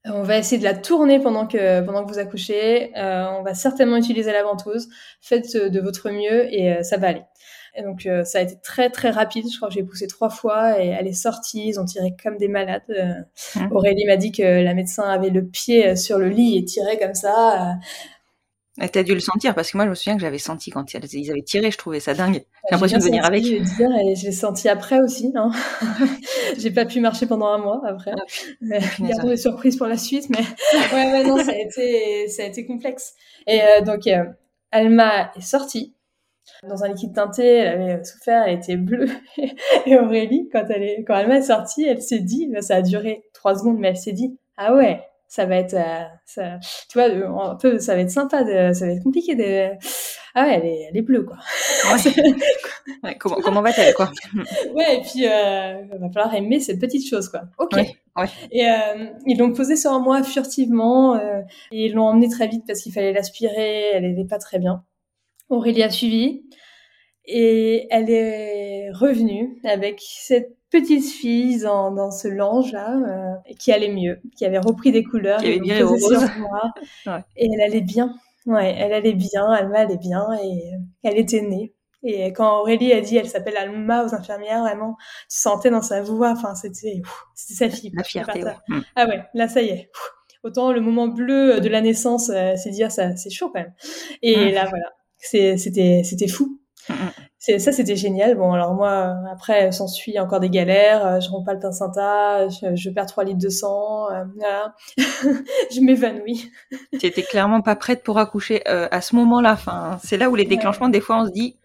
On va essayer de la tourner pendant que pendant que vous accouchez. Euh, on va certainement utiliser la ventouse. Faites de votre mieux et euh, ça va aller et donc euh, ça a été très très rapide. Je crois que j'ai poussé trois fois et elle est sortie. Ils ont tiré comme des malades. Euh, mmh. Aurélie m'a dit que la médecin avait le pied euh, sur le lit et tirait comme ça. Et t'as dû le sentir parce que moi je me souviens que j'avais senti quand ils avaient tiré, je trouvais ça dingue. J'ai l'impression de venir avec. Je dire, et je l'ai senti après aussi. Hein. [laughs] j'ai pas pu marcher pendant un mois après. Ah, Gardons des surprises pour la suite, mais [laughs] ouais, ouais, non, ça a été, ça a été complexe. Et donc Alma est sortie. Dans un liquide teinté, elle avait souffert, elle était bleue. [laughs] Et Aurélie, quand elle est, quand elle m'a sortie, elle s'est dit, ça a duré trois secondes, mais elle s'est dit, ah ouais, ça va être, euh, ça, tu vois, un peu, ça va être sympa, de, ça va être compliqué de, ah ouais, elle est, elle est bleue, quoi. Ouais. [laughs] comment, comment va-t-elle, quoi? [laughs] Ouais, et puis, euh, va falloir aimer cette petite chose, quoi. Ok. Ouais, Et euh, ils l'ont posée sur moi furtivement, euh, et ils l'ont emmenée très vite parce qu'il fallait l'aspirer, elle n'était pas très bien. Aurélie a suivi et elle est revenue avec cette petite fille dans, dans ce linge-là euh, qui allait mieux, qui avait repris des couleurs, qui avait bien [laughs] ouais. et elle allait bien. Ouais, elle allait bien, Alma allait bien et elle était née. Et quand Aurélie a dit, elle s'appelle Alma aux infirmières, vraiment, tu sentais dans sa voix, enfin, c'était, c'était sa fille. La fierté, mm. Ah ouais, là, ça y est. Autant le moment bleu de la naissance, euh, c'est dire, ça, c'est chaud quand même. Et mm. là, voilà, c'était c'était fou. Mm, mm. Ça, c'était génial. Bon, alors moi, après, s'ensuit encore des galères. Euh, je romps pas le placenta, je, je perds 3 litres de sang, euh, voilà. [laughs] je m'évanouis. tu étais clairement pas prête pour accoucher euh, à ce moment-là. Enfin, c'est là où les déclenchements, des fois, on se dit.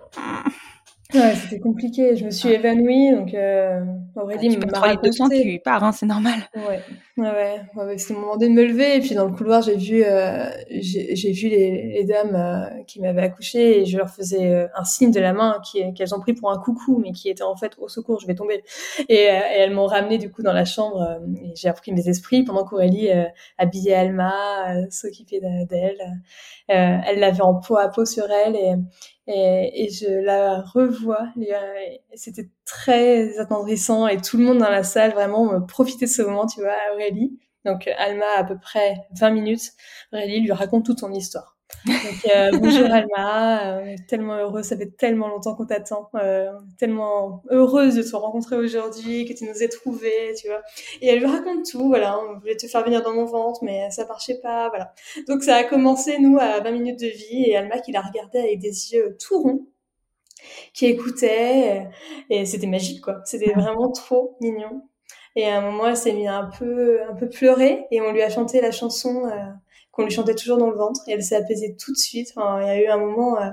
Ouais, c'était compliqué. Je me suis évanouie, donc Aurélie tu perds 3 litres de sang, tu pars, hein, c'est normal. Ouais. Ouais, ouais, c'était mon moment de me lever. Et puis dans le couloir, j'ai vu, euh, j'ai vu les, les dames euh, qui m'avaient accouché et je leur faisais euh, un signe de la main qu'elles ont pris pour un coucou, mais qui était en fait au secours, je vais tomber. Et, et elles m'ont ramené du coup dans la chambre. et j'ai appris mes esprits pendant qu'Aurélie habillait Alma, s'occupait d'elle. elle l'avait en peau à peau sur elle et, et, et je la revois. C'était très attendrissant et tout le monde dans la salle vraiment profitait de ce moment, tu vois, Aurélie. Donc Alma à peu près 20 minutes. Aurélie lui raconte toute son histoire. Euh, bonjour Alma, euh, tellement heureuse, ça fait tellement longtemps qu'on t'attend, euh, tellement heureuse de te rencontrer aujourd'hui, que tu nous aies trouvés, tu vois. Et elle lui raconte tout, voilà, on voulait te faire venir dans mon ventre, mais ça marchait pas, voilà. Donc ça a commencé, nous, à 20 minutes de vie, et Alma qui la regardait avec des yeux tout ronds, qui écoutait, et c'était magique, quoi. C'était vraiment trop mignon. Et à un moment, elle s'est mise un peu, un peu pleurer, et on lui a chanté la chanson qu'on lui chantait toujours dans le ventre et elle s'est apaisée tout de suite. il y a eu un moment euh,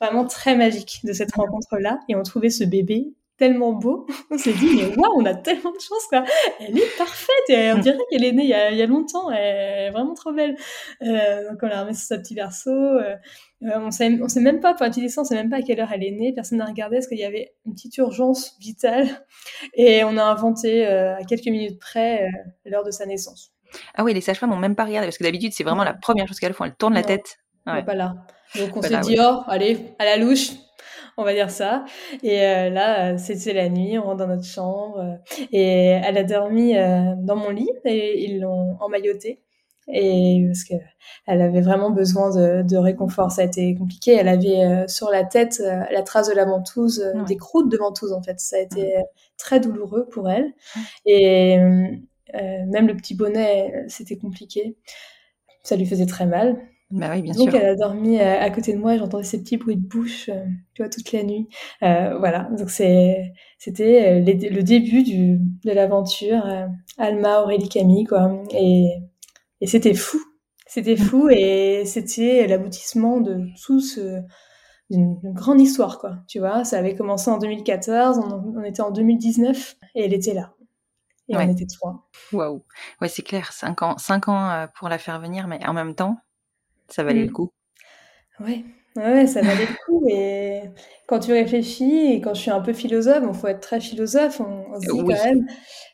vraiment très magique de cette rencontre-là et on trouvait ce bébé tellement beau. [laughs] On s'est dit, mais waouh, on a tellement de chance, quoi. Elle est parfaite et on dirait qu'elle est née il y, a, il y a longtemps. Elle est vraiment trop belle. Euh, donc, on l'a remis sur sa petit berceau. Euh, on sait, on sait même pas, pour la petite on sait même pas à quelle heure elle est née. Personne n'a regardé parce qu'il y avait une petite urgence vitale. Et on a inventé à quelques minutes près l'heure de sa naissance. Ah oui, les sages-femmes n'ont même pas regardé, parce que d'habitude, c'est vraiment la première chose qu'elles font, elles tournent la tête. Ouais. Pas là. Donc on s'est dit, oh, allez, à la louche, on va dire ça. Et euh, là, c'était la nuit, on rentre dans notre chambre, euh, et elle a dormi euh, dans mon lit, et ils l'ont emmaillotée. Et parce que elle avait vraiment besoin de, de, réconfort, ça a été compliqué. Elle avait sur la tête la trace de la ventouse, des croûtes de ventouse en fait. Ça a été très douloureux pour elle. Et euh, même le petit bonnet, c'était compliqué. Ça lui faisait très mal. Bah oui, bien Donc elle a dormi euh, à côté de moi, j'entendais ces petits bruits de bouche, euh, tu vois, toute la nuit. voilà, donc c'est, c'était le début du, de l'aventure. Alma, Aurélie, Camille, quoi. Et, et c'était fou. C'était fou et c'était l'aboutissement de tout ce, d'une grande histoire, quoi. Tu vois, ça avait commencé en 2014, on, on était en 2019 et elle était là et on était trois. Waouh. Ouais, c'est clair. Cinq ans, cinq ans euh, pour la faire venir, mais en même temps, ça valait le mm. coup. Ouais. Ouais, ça valait le coup. Et quand tu réfléchis, et quand je suis un peu philosophe, il faut être très philosophe, on, se dit quand même,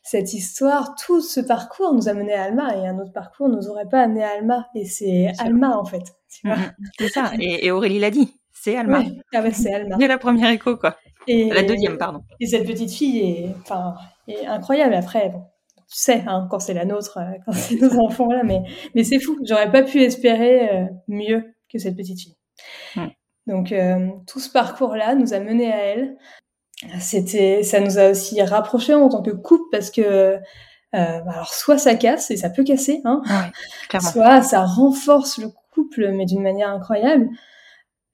cette histoire, tout ce parcours nous a mené à Alma, et un autre parcours nous aurait pas amené à Alma. Et c'est Alma, en fait. Mm, mm. C'est ça. Et, Aurélie l'a dit. C'est Alma. Ah c'est Alma. [laughs] C'est la première écho, quoi. Et, la deuxième, pardon. Et cette petite fille est, enfin, est incroyable. Après, bon, tu sais, hein, quand c'est la nôtre, euh, [laughs] quand c'est nos enfants là, mais mais c'est fou. J'aurais pas pu espérer euh, mieux que cette petite fille. Donc euh, tout ce parcours-là nous a mené à elle. C'était, ça nous a aussi rapprochés en tant que couple parce que alors soit ça casse et ça peut casser, hein, soit ça renforce le couple mais d'une manière incroyable.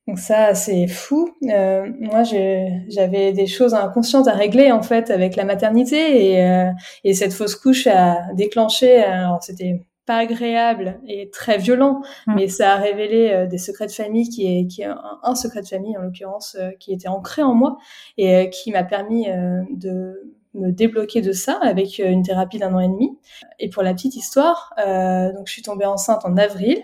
Donc ça, c'est fou. Euh, moi, j'avais des choses inconscientes à régler en fait avec la maternité et, euh, et cette fausse couche a déclenché. Alors c'était pas agréable et très violent, mmh. mais ça a révélé euh, des secrets de famille qui est, qui est un, secret de famille en l'occurrence euh, qui était ancré en moi et euh, qui m'a permis de me débloquer de ça avec une thérapie d'un an et demi. Et pour la petite histoire, donc je suis tombée enceinte en avril.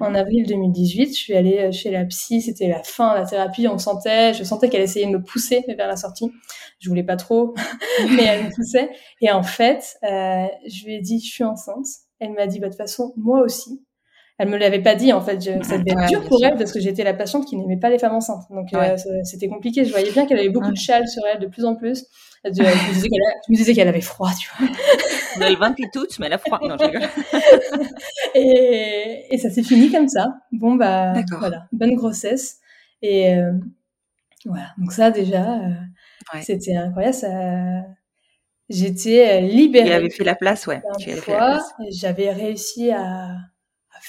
En mhm. avril 2018, je suis allée euh, chez la psy, c'était la fin de la thérapie, on sentait, je sentais qu'elle essayait de me pousser vers la sortie. Je voulais pas trop, [laughs] mais elle me poussait. Et en fait, euh, je lui ai dit, je suis enceinte. Elle m'a dit, bah, de toute façon, moi aussi. Elle me l'avait pas dit, en fait. Je, ça devait être dur pour elle parce que j'étais la patiente qui n'aimait pas les femmes enceintes. Donc, euh, c'était compliqué. Je voyais bien qu'elle avait beaucoup de châles sur elle de plus en plus. [laughs] Je, me disais qu'elle avait froid, tu vois. On a le ventre qui toutes, mais elle a froid. Non, je rigole. [laughs] et, et ça s'est fini comme ça. Bon, bah, voilà, bonne grossesse. Et euh, voilà, donc ça déjà, euh, c'était incroyable. Ça... J'étais libérée. Tu avais fait la place, ouais. J'avais réussi à,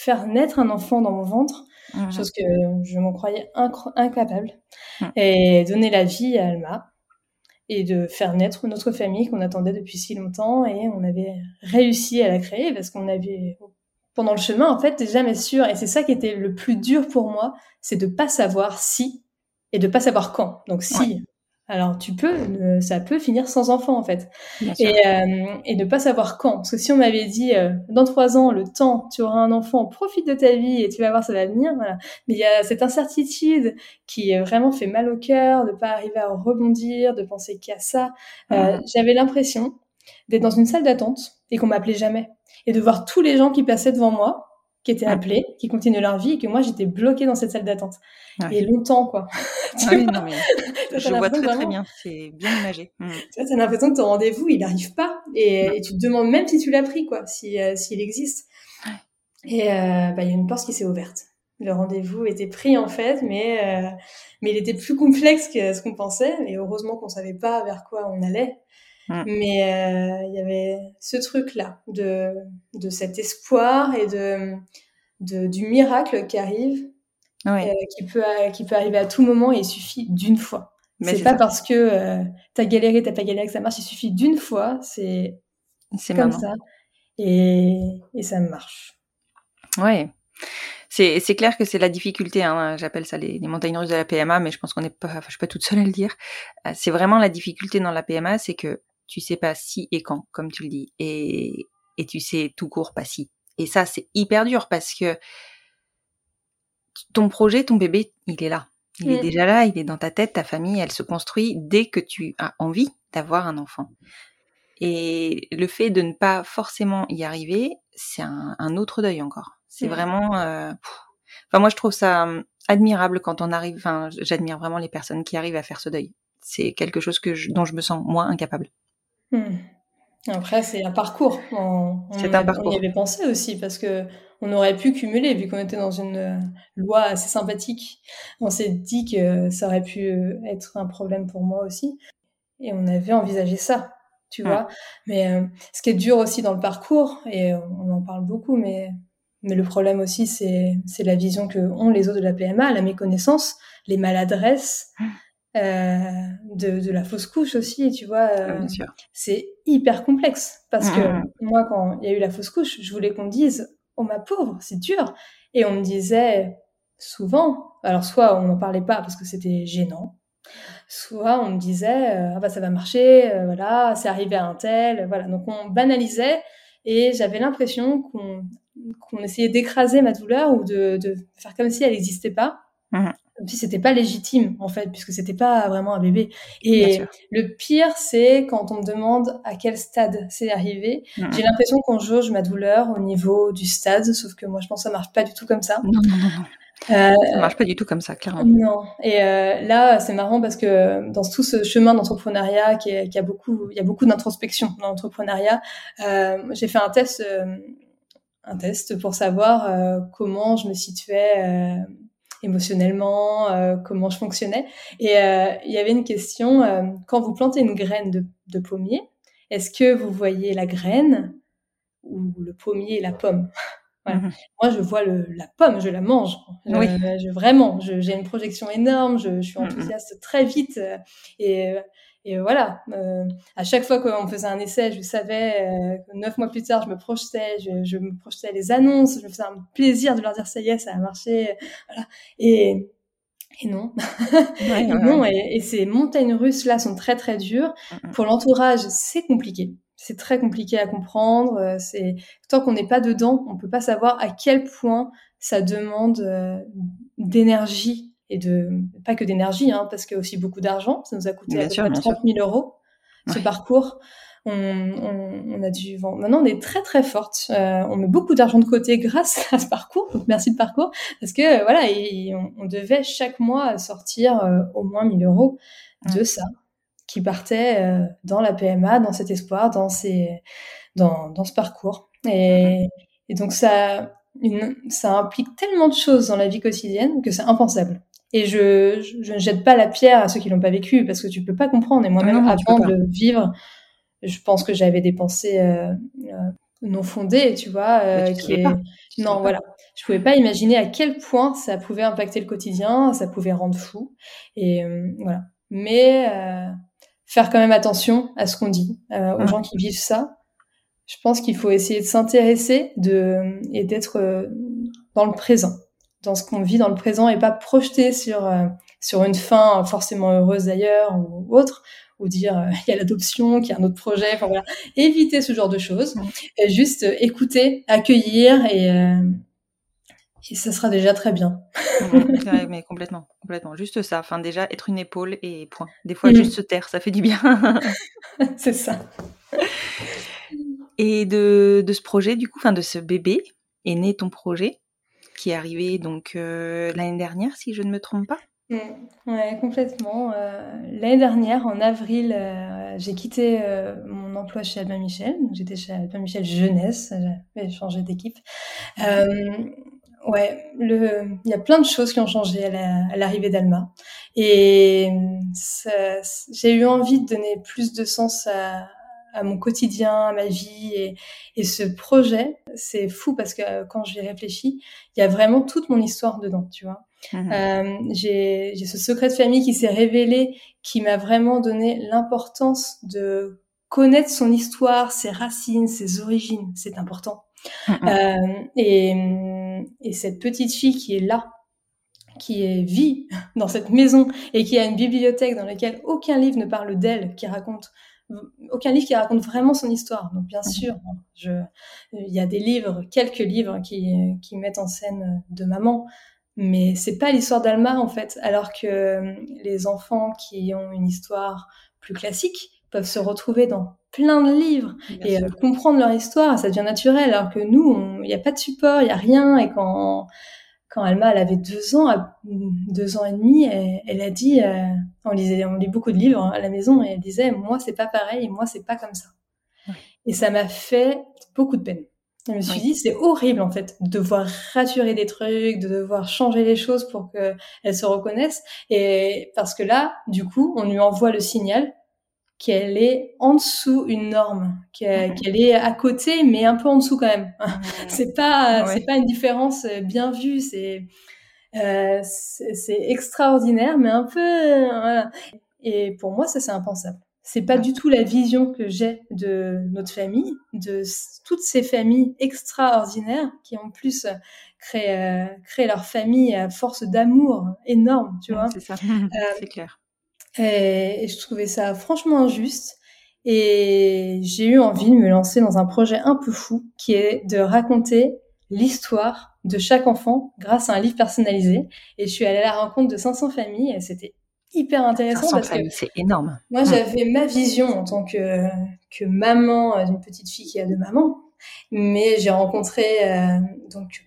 faire naître un enfant dans mon ventre, mmh. chose que je m'en croyais incapable, mmh. et donner la vie à Alma et de faire naître notre famille qu'on attendait depuis si longtemps et on avait réussi à la créer parce qu'on avait pendant le chemin en fait jamais sûr et c'est ça qui était le plus dur pour moi c'est de pas savoir si et de pas savoir quand donc si alors tu peux, ça peut finir sans enfant en fait. Et, euh, et ne pas savoir quand. Parce que si on m'avait dit euh, dans trois ans, le temps, tu auras un enfant, profite de ta vie et tu vas voir ça va venir. Voilà. Mais il y a cette incertitude qui vraiment fait mal au cœur, de pas arriver à rebondir, de penser qu'il y a ça. Euh, J'avais l'impression d'être dans une salle d'attente et qu'on m'appelait jamais. Et de voir tous les gens qui passaient devant moi qui étaient appelés, qui continuaient leur vie, et que moi j'étais bloquée dans cette salle d'attente. Et longtemps, quoi. Ah [laughs] non, mais [laughs] je vois très très bien, c'est bien imagé. Mm. Tu vois, t'as l'impression que ton rendez-vous, il n'arrive pas, et, tu te demandes même si tu l'as pris, quoi, si euh, s'il existe. Et euh, bah, il y a une porte qui s'est ouverte. Le rendez-vous était pris en fait, mais euh, mais il était plus complexe que ce qu'on pensait. Et heureusement qu'on savait pas vers quoi on allait. Mm. Mais euh, il y avait ce truc-là de, de cet espoir et de, de du miracle qui arrive, euh, qui, peut, qui peut arriver à tout moment et il suffit d'une fois. C'est pas parce que euh, t'as galéré, t'as pas galéré que ça marche, il suffit d'une fois, c'est comme ça. Et, et ça marche. Ouais. C'est, clair que c'est la difficulté, hein, j'appelle ça les, les, montagnes russes de la PMA, mais je pense qu'on est pas, je suis pas toute seule à le dire. C'est vraiment la difficulté dans la PMA, c'est que tu sais pas si et quand, comme tu le dis, et, et tu sais tout court pas si. Et ça, c'est hyper dur parce que ton projet, ton bébé, il est là. Il est déjà là, il est dans ta tête, ta famille, elle se construit dès que tu as envie d'avoir un enfant. Et le fait de ne pas forcément y arriver, c'est un, un, autre deuil encore. C'est vraiment. Euh, enfin, moi, je trouve ça hum, admirable quand on arrive. Enfin, j'admire vraiment les personnes qui arrivent à faire ce deuil. C'est quelque chose que dont je me sens moi incapable. Hmm. Après, c'est un parcours. On, on, un parcours. on, y avait pensé aussi parce que on aurait pu cumuler vu qu'on était dans une euh, loi assez sympathique. On s'est dit que ça aurait pu euh, être un problème pour moi aussi et on avait envisagé ça, tu vois. Mais euh, ce qui est dur aussi dans le parcours et on en parle beaucoup, mais mais le problème aussi c'est c'est la vision que ont les autres de la PMA, la méconnaissance, les maladresses. Hmm. Euh, de, de, la fausse couche aussi, tu vois. Euh, c'est hyper complexe parce que mmh, mmh. moi, quand il y a eu la fausse couche, je voulais qu'on dise Oh ma pauvre, c'est dur. Et on me disait souvent, alors soit on n'en parlait pas parce que c'était gênant, soit on me disait euh, Ah bah ça va marcher, voilà, c'est arrivé à un tel, voilà. Donc on banalisait et j'avais l'impression qu'on qu'on essayait d'écraser ma douleur ou de, de, faire comme si elle n'existait pas. Mmh puis c'était pas légitime en fait puisque c'était pas vraiment un bébé et le pire c'est quand on me demande à quel stade c'est arrivé j'ai l'impression qu'on jauge ma douleur au niveau du stade sauf que moi je pense que ça marche pas du tout comme ça non non non, Euh, ça marche pas du tout comme ça, clairement. Non. Et euh, là, c'est marrant parce que dans tout ce chemin d'entrepreneuriat, qui, qui, a beaucoup, il y a beaucoup d'introspection dans l'entrepreneuriat. Euh, j'ai fait un test, un test pour savoir comment je me situais émotionnellement, euh, comment je fonctionnais. Et euh, il y avait une question, euh, quand vous plantez une graine de, pommier, est-ce que vous voyez la graine ou le pommier et la pomme? [laughs] Mhm. Moi, je vois le, la pomme, je la mange. Oui. Je, vraiment, j'ai une projection énorme, je, je suis mhm. enthousiaste très vite. Et et voilà, euh, à chaque fois qu'on faisait un essai, je savais, euh, neuf mois plus tard, je me projetais, je, je, me projetais les annonces, je me faisais un plaisir de leur dire ça y est, ça a marché, voilà. Et, et non, et [laughs] non, et, et, ces montagnes russes là sont très très dures. Mm, mm. Pour l'entourage, c'est compliqué. C'est très compliqué à comprendre. Euh, c'est tant qu'on n'est pas dedans, on peut pas savoir à quel point ça demande euh, d'énergie et de pas que d'énergie, hein, parce qu'il y a aussi beaucoup d'argent. Ça nous a coûté à peu près 30 000 euros ce parcours. On, on, on, a dû vendre. Maintenant, on est très très forte. Euh, on met beaucoup d'argent de côté grâce à ce parcours. Donc merci le parcours, parce que voilà, et, on, on, devait chaque mois sortir euh, au moins 1000 euros de ça, qui partait euh, dans la PMA, dans cet espoir, dans ces, dans, dans ce parcours. Et, et donc ça, une, ça implique tellement de choses dans la vie quotidienne que c'est impensable. Et je, je, ne jette pas la pierre à ceux qui l'ont pas vécu parce que tu peux pas comprendre. Et moi-même, avant de le vivre, je pense que j'avais des pensées euh, euh, non fondées, tu vois. Euh, qui non, voilà. Je pouvais pas imaginer à quel point ça pouvait impacter le quotidien, ça pouvait rendre fou. Et euh, voilà. Mais faire quand même attention à ce qu'on dit aux gens qui vivent ça. Je pense qu'il faut essayer de s'intéresser de et d'être dans le présent dans ce qu'on vit dans le présent et pas projeter sur sur une fin forcément heureuse d'ailleurs ou autre ou dire il y a l'adoption, qu'il y a un autre projet, enfin voilà, éviter ce genre de choses, et juste écouter, accueillir et et ça sera déjà très bien. [laughs] mais complètement, complètement. Juste ça. Enfin, déjà, être une épaule et point. Des fois, mm. juste se taire, ça fait du bien. [laughs] c'est ça. Et de, de, ce projet, du coup, enfin, de ce bébé, est né ton projet, qui est arrivé donc euh, l'année dernière, si je ne me trompe pas. Mm. Ouais, complètement. Euh, l'année dernière, en avril, euh, j'ai quitté mon emploi chez Albin Michel. J'étais chez Albin Michel Jeunesse, j'avais changé d'équipe. Ouais, il y a plein de choses qui ont changé à l'arrivée d'Alma. Et j'ai eu envie de donner plus de sens à, à mon quotidien, à ma vie. Et, et ce projet, c'est fou parce que quand j'y réfléchis, il y a vraiment toute mon histoire dedans, tu vois. Mmh euh, j'ai ce secret de famille qui s'est révélé, qui m'a vraiment donné l'importance de connaître son histoire, ses racines, ses origines. C'est important. Mmh euh, et et cette petite fille qui est là, qui est vit [laughs] dans cette maison et qui a une bibliothèque dans laquelle aucun livre ne parle d'elle, qui raconte aucun livre qui raconte vraiment son histoire. Donc bien sûr, je, il y a des livres, quelques livres qui, qui mettent en scène de maman, mais c'est pas l'histoire d'Alma en fait. Alors que les enfants qui ont une histoire plus classique peuvent se retrouver dans plein de livres et euh, comprendre leur histoire, ça devient naturel. Alors que nous, il n'y a pas de support, il n'y a rien. Et quand, quand Alma, elle avait deux ans, deux ans et demi, elle, a dit, euh, on lisait, on lit beaucoup de livres à la maison et elle disait, moi, c'est pas pareil, moi, c'est pas comme ça. Et ça m'a fait beaucoup de peine. Je me suis dit, c'est horrible en fait de devoir raturer des trucs, de devoir changer les choses pour qu'elle se reconnaisse. Et parce que là, du coup, on lui envoie le signal qu'elle est en dessous une norme, qu'elle est à côté, mais un peu en dessous quand même. [laughs] c'est pas, c'est pas une différence bien vue, c'est, euh, c'est extraordinaire, mais un peu, voilà. Et pour moi, ça c'est impensable. C'est pas du tout la vision que j'ai de notre famille, de toutes ces familles extraordinaires qui en plus créent, euh, créent leur famille à force d'amour énorme, tu vois. C'est ça, [laughs] c'est clair. Et, je trouvais ça franchement injuste. Et j'ai eu envie de me lancer dans un projet un peu fou qui est de raconter l'histoire de chaque enfant grâce à un livre personnalisé. Et je suis allée à la rencontre de 500 familles et c'était hyper intéressant parce que c'est énorme. Moi, j'avais ma vision en tant que, que maman d'une petite fille qui a deux mamans, mais j'ai rencontré euh, donc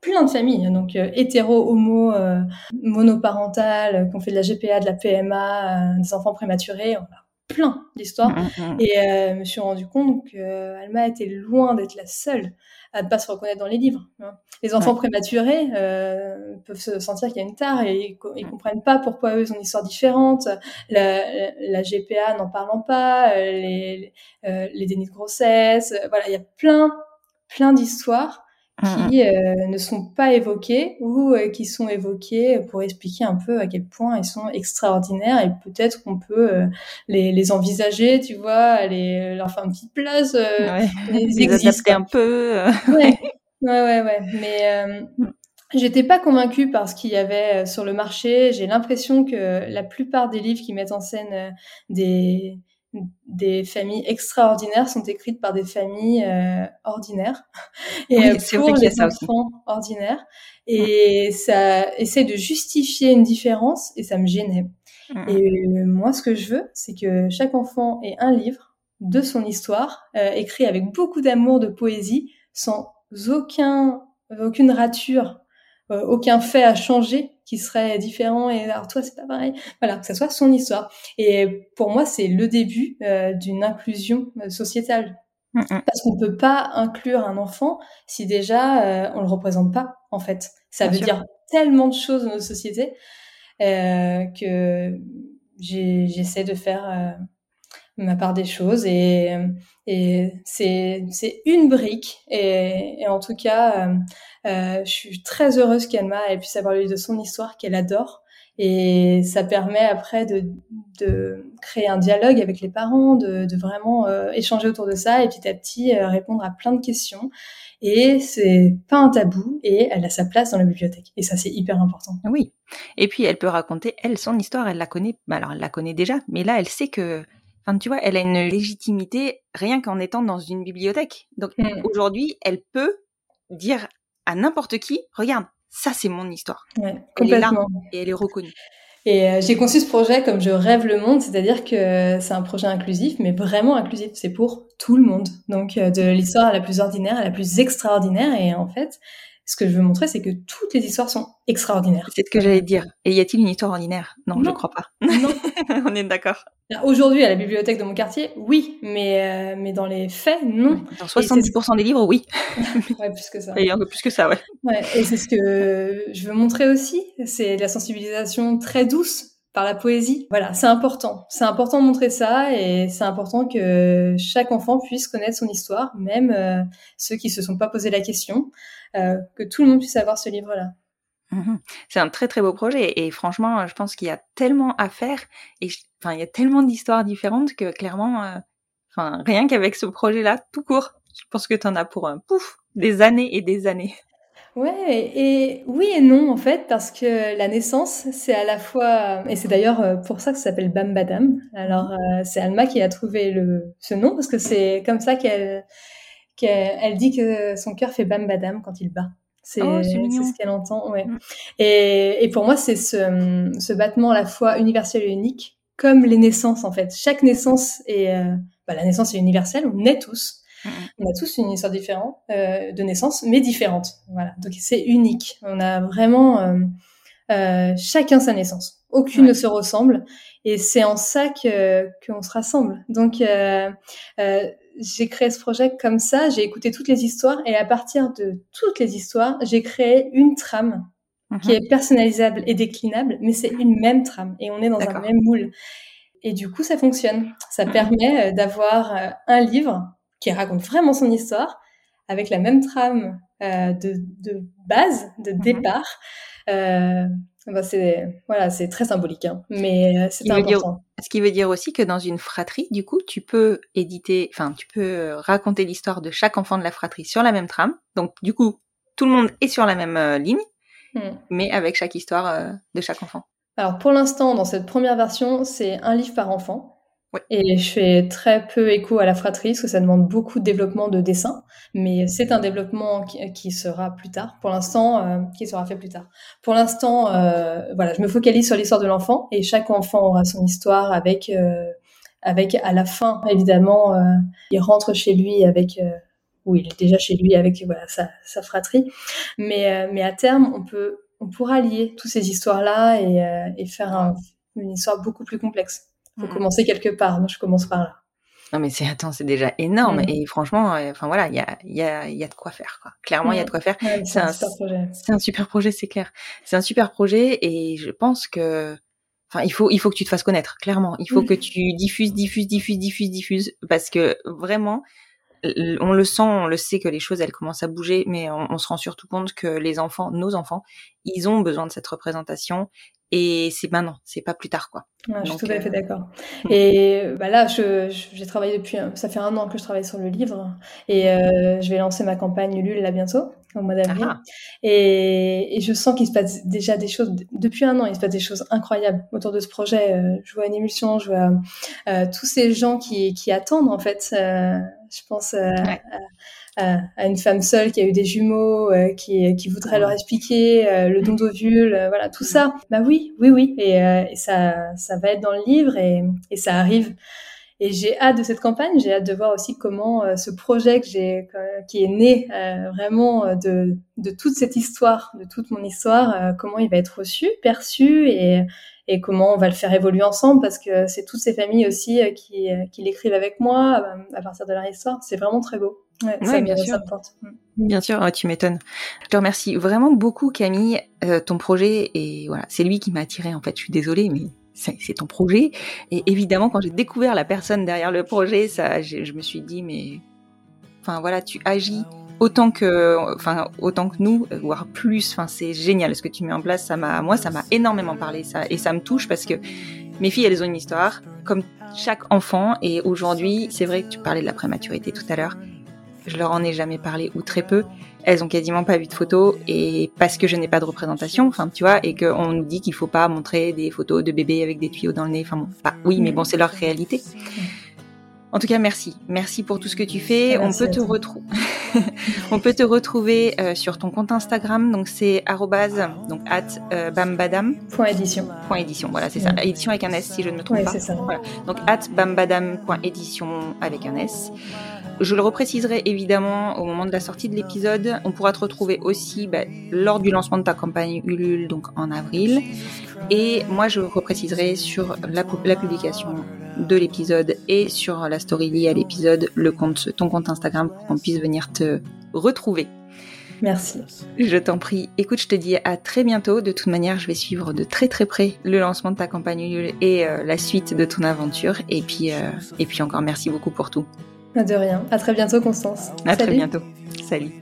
plein de familles, donc euh, hétéro, homo, euh, monoparental, euh, qui ont fait de la GPA, de la PMA, des enfants prématurés, on a plein d'histoires. Mm, mm, mm. Et je me suis rendu compte que Alma était loin d'être la seule à ne pas se reconnaître dans les livres. Hein. Les enfants prématurés peuvent se sentir qu'il y a une tare et ils, comprennent pas pourquoi eux ont une histoire différente. La, la GPA n'en parlant pas, les, les dénis de grossesse, voilà, il y a plein, plein d'histoires qui euh, ne sont pas évoqués ou euh, qui sont évoqués pour expliquer un peu à quel point ils sont extraordinaires et peut-être qu'on peut, euh, les, les, envisager, tu vois, les, leur faire une petite place, ouais. [laughs] les, adapter un peu. ouais. ouais, ouais, ouais. Mais mm. j'étais pas convaincue par ce qu'il y avait sur le marché. J'ai l'impression que la plupart des livres qui mettent en scène des des familles extraordinaires sont écrites par des familles euh, ordinaires. Et oui, euh, pour les enfants ordinaires. Et ça essaie de justifier une différence et ça me gênait. Mm, mm. et moi ce que je veux c'est que chaque enfant ait un livre de son histoire euh, écrit avec beaucoup d'amour de poésie sans aucun aucune rature euh, aucun fait à changer qui serait différent et alors toi c'est pas pareil. Voilà que ça soit son histoire. Et pour moi c'est le début euh, d'une inclusion euh, sociétale. Mm, mm. parce qu'on peut pas inclure un enfant si déjà on le représente pas en fait. Ça veut dire tellement de choses dans nos sociétés que j'essaie de faire ma part des choses et, c'est une brique et, en tout cas euh, euh, je suis très heureuse qu'Alma ait pu savoir lui de son histoire qu'elle adore Et ça permet après de, de créer un dialogue avec les parents, de, vraiment euh, échanger autour de ça et petit à petit répondre à plein de questions. Et c'est pas un tabou et elle a sa place dans la bibliothèque. Et ça, c'est hyper important. Oui. Et puis, elle peut raconter, elle, son histoire, elle la connaît. Bah, alors, elle la connaît déjà, mais là, elle sait que Enfin, tu vois, elle a une légitimité rien qu'en étant dans une bibliothèque. Donc mmh. aujourd'hui, elle peut dire à n'importe qui, regarde, ça c'est mon histoire. Ouais, elle est là et elle est reconnue. Et euh, j'ai conçu ce projet comme je rêve le monde, c'est-à-dire que c'est un projet inclusif, mais vraiment inclusif. C'est pour tout le monde. Donc euh, de l'histoire la plus ordinaire à la plus extraordinaire. Et en fait, ce que je veux montrer, c'est que toutes les histoires sont extraordinaires. C'est ce que j'allais dire. Et y a-t-il une histoire ordinaire? Non, je ne crois pas. Non. [laughs] On est d'accord. Aujourd'hui, à la bibliothèque de mon quartier, oui, mais, euh, mais dans les faits, non. Dans 70% des livres, oui. [laughs] ouais, plus que ça. Et un peu plus que ça, ouais. ouais et c'est ce que je veux montrer aussi, c'est la sensibilisation très douce par la poésie. Voilà, c'est important. C'est important de montrer ça et c'est important que chaque enfant puisse connaître son histoire, même euh, ceux qui se sont pas posé la question, euh, que tout le monde puisse avoir ce livre-là. Mmh c'est un très très beau projet et franchement, je pense qu'il y a tellement à faire et enfin il y a tellement d'histoires différentes que clairement, euh, rien qu'avec ce projet-là, tout court, je pense que tu en as pour un pouf des années et des années. Ouais, et oui et non en fait, parce que la naissance, c'est à la fois, et c'est d'ailleurs euh, pour ça que ça s'appelle Bambadam. Alors euh, c'est Alma qui a trouvé le ce nom parce que c'est comme ça qu'elle qu'elle dit que son cœur fait Bambadam quand il bat. C'est oh, ce qu'elle entend, ouais. Mm. Et, et, pour moi, c'est ce, ce battement à la fois universel et unique, comme les naissances en fait. Chaque naissance est, euh, bah, la naissance est universelle, on naît tous. On a tous une histoire différente euh, de naissance, mais différente. Voilà, donc c'est unique. On a vraiment euh, euh chacun sa naissance. Aucune ne se ressemble, et c'est en ça que qu'on se rassemble. Donc j'ai créé ce projet comme ça, j'ai écouté toutes les histoires et à partir de toutes les histoires, j'ai créé une trame qui mhm. est personnalisable et déclinable, mais c'est une même trame et on est dans un même moule. Et du coup, ça fonctionne. Ça permet d'avoir un livre qui raconte vraiment son histoire avec la même trame euh, de, de, base, de mhm. départ. Euh, bah, c'est voilà, c'est très symbolique, hein, mais euh, c'est important. ce qui veut dire aussi que dans une fratrie, du coup, tu peux éditer, enfin, tu peux raconter l'histoire de chaque enfant de la fratrie sur la même trame. Donc, du coup, tout le monde est sur la même euh, ligne, hmm. mais avec chaque histoire de chaque enfant. Alors, pour l'instant, dans cette première version, c'est un livre par enfant. Et je fais très peu écho à la fratrie, parce que ça demande beaucoup de développement de dessin. Mais c'est un développement qui, sera plus tard. Pour l'instant, euh, qui sera fait plus tard. Pour l'instant, euh, voilà, je me focalise sur l'histoire de l'enfant, et chaque enfant aura son histoire avec, euh, avec à la fin, évidemment, il rentre chez lui avec, ou il est déjà chez lui avec voilà sa, sa fratrie. Mais, mais à terme, on peut, on pourra lier toutes ces histoires-là et, et faire une histoire beaucoup plus complexe faut mmh. commencer quelque part. Moi, je commence par là. Non, mais c'est attends, c'est déjà énorme. Mmh. Et franchement, euh, enfin voilà, il y a, y, a, y a de quoi faire. Quoi. Clairement, il y a de quoi faire. c'est un, super projet. C'est un super projet, c'est clair. C'est un super projet, et je pense que, enfin, il faut, il faut que tu te fasses connaître. Clairement, il faut que tu diffuses, diffuses, diffuses, diffuses, diffuses, parce que vraiment, on le sent, on le sait que les choses elles commencent à bouger, mais on, on, se rend surtout compte que les enfants, nos enfants, ils ont besoin de cette représentation et c'est maintenant, c'est pas plus tard quoi. je suis tout à fait euh, d'accord. Et bah là, je, j'ai travaillé depuis, ça fait un an que je travaille sur le livre et euh, je vais lancer ma campagne Ulule là bientôt au mois d'avril. Ah. Et, et, je sens qu'il se passe déjà des choses depuis un an. Il se passe des choses incroyables autour de ce projet. Euh, je vois une émulsion, je vois euh, tous ces gens qui, qui attendent en fait. Euh, je pense à, à, une femme seule qui a eu des jumeaux, euh, qui, qui voudrait leur expliquer euh, le don d'ovule, euh, voilà, tout ça. Bah oui, oui, oui. Et, et, ça, ça va être dans le livre et, et ça arrive. Et j'ai hâte de cette campagne. J'ai hâte de voir aussi comment ce projet que j'ai, qui est né vraiment de, de toute cette histoire, de toute mon histoire, comment il va être reçu, perçu et, et comment on va le faire évoluer ensemble parce que c'est toutes ces familles aussi qui, qui l'écrivent avec moi à partir de leur histoire. C'est vraiment très beau. Ouais, bien, sûr. Mm. bien sûr. tu m'étonnes. Je te remercie vraiment beaucoup, Camille. Euh, ton projet, et voilà, c'est lui qui m'a attiré. En fait, je suis désolée, mais c'est ton projet. Et évidemment, quand j'ai découvert la personne derrière le projet, ça, je me suis dit, mais, enfin voilà, tu agis autant que, enfin, autant que nous, voire plus. Enfin, c'est génial ce que tu mets en place. Ça m'a, moi, ça m'a énormément parlé, ça, et ça me touche parce que mes filles, elles ont une histoire, comme chaque enfant. Et aujourd'hui, c'est vrai que tu parlais de la prématurité tout à l'heure. Je leur en ai jamais parlé ou très peu. Elles ont quasiment pas vu de photos et parce que je n'ai pas de représentation, enfin tu vois, et qu'on nous dit qu'il faut pas montrer des photos de bébés avec des tuyaux dans le nez. Enfin bon, bah, oui, mais bon, c'est leur réalité. En tout cas, merci. Merci pour tout ce que tu fais. On peut, te retrouver. [laughs] On peut te retrouver euh, sur ton compte Instagram. Donc, c'est donc at euh, bambadam. Point édition. Point édition. Voilà, c'est ça. Édition avec un S, si je ne me trompe pas. Ça. Voilà. Donc, at bambadam.édition avec un S. Je le repréciserai évidemment au moment de la sortie de l'épisode. On pourra te retrouver aussi bah, lors du lancement de ta campagne Ulule, donc en avril. Et moi, je repréciserai sur la, la publication de l'épisode et sur la story liée à l'épisode, le compte, ton compte Instagram pour qu'on puisse venir te retrouver. Merci. Je t'en prie. Écoute, je te dis à très bientôt. De toute manière, je vais suivre de très très près le lancement de ta campagne et euh, la suite de ton aventure. Et puis, euh, et puis encore merci beaucoup pour tout. De rien. À très bientôt, Constance. À très bientôt. Salut.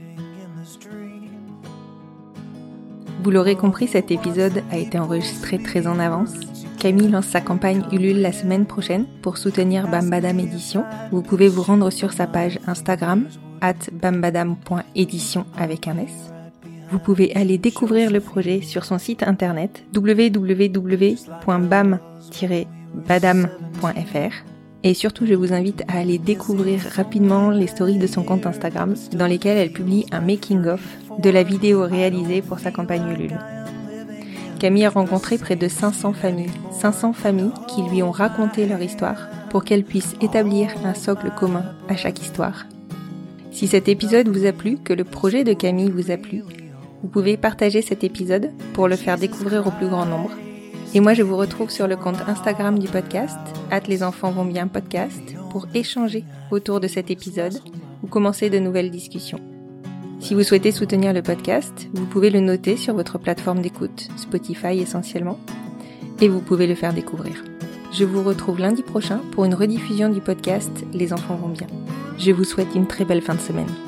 Vous l'aurez compris, cet épisode a été enregistré très en avance. Camille lance sa campagne Ulule la semaine prochaine pour soutenir Bambadam Édition. Vous pouvez vous rendre sur sa page Instagram at bambadam.édition avec un S. Vous pouvez aller découvrir le projet sur son site internet www.bam-badam.fr. Et surtout, je vous invite à aller découvrir rapidement les stories de son compte Instagram dans lesquelles elle publie un making-of de la vidéo réalisée pour sa campagne Ulule. Camille a rencontré près de 500 familles, 500 familles qui lui ont raconté leur histoire pour qu'elle puisse établir un socle commun à chaque histoire. Si cet épisode vous a plu, que le projet de Camille vous a plu, vous pouvez partager cet épisode pour le faire découvrir au plus grand nombre. Et moi, je vous retrouve sur le compte Instagram du podcast, at les enfants vont bien podcast, pour échanger autour de cet épisode ou commencer de nouvelles discussions. Si vous souhaitez soutenir le podcast, vous pouvez le noter sur votre plateforme d'écoute, Spotify essentiellement, et vous pouvez le faire découvrir. Je vous retrouve lundi prochain pour une rediffusion du podcast Les enfants vont bien. Je vous souhaite une très belle fin de semaine.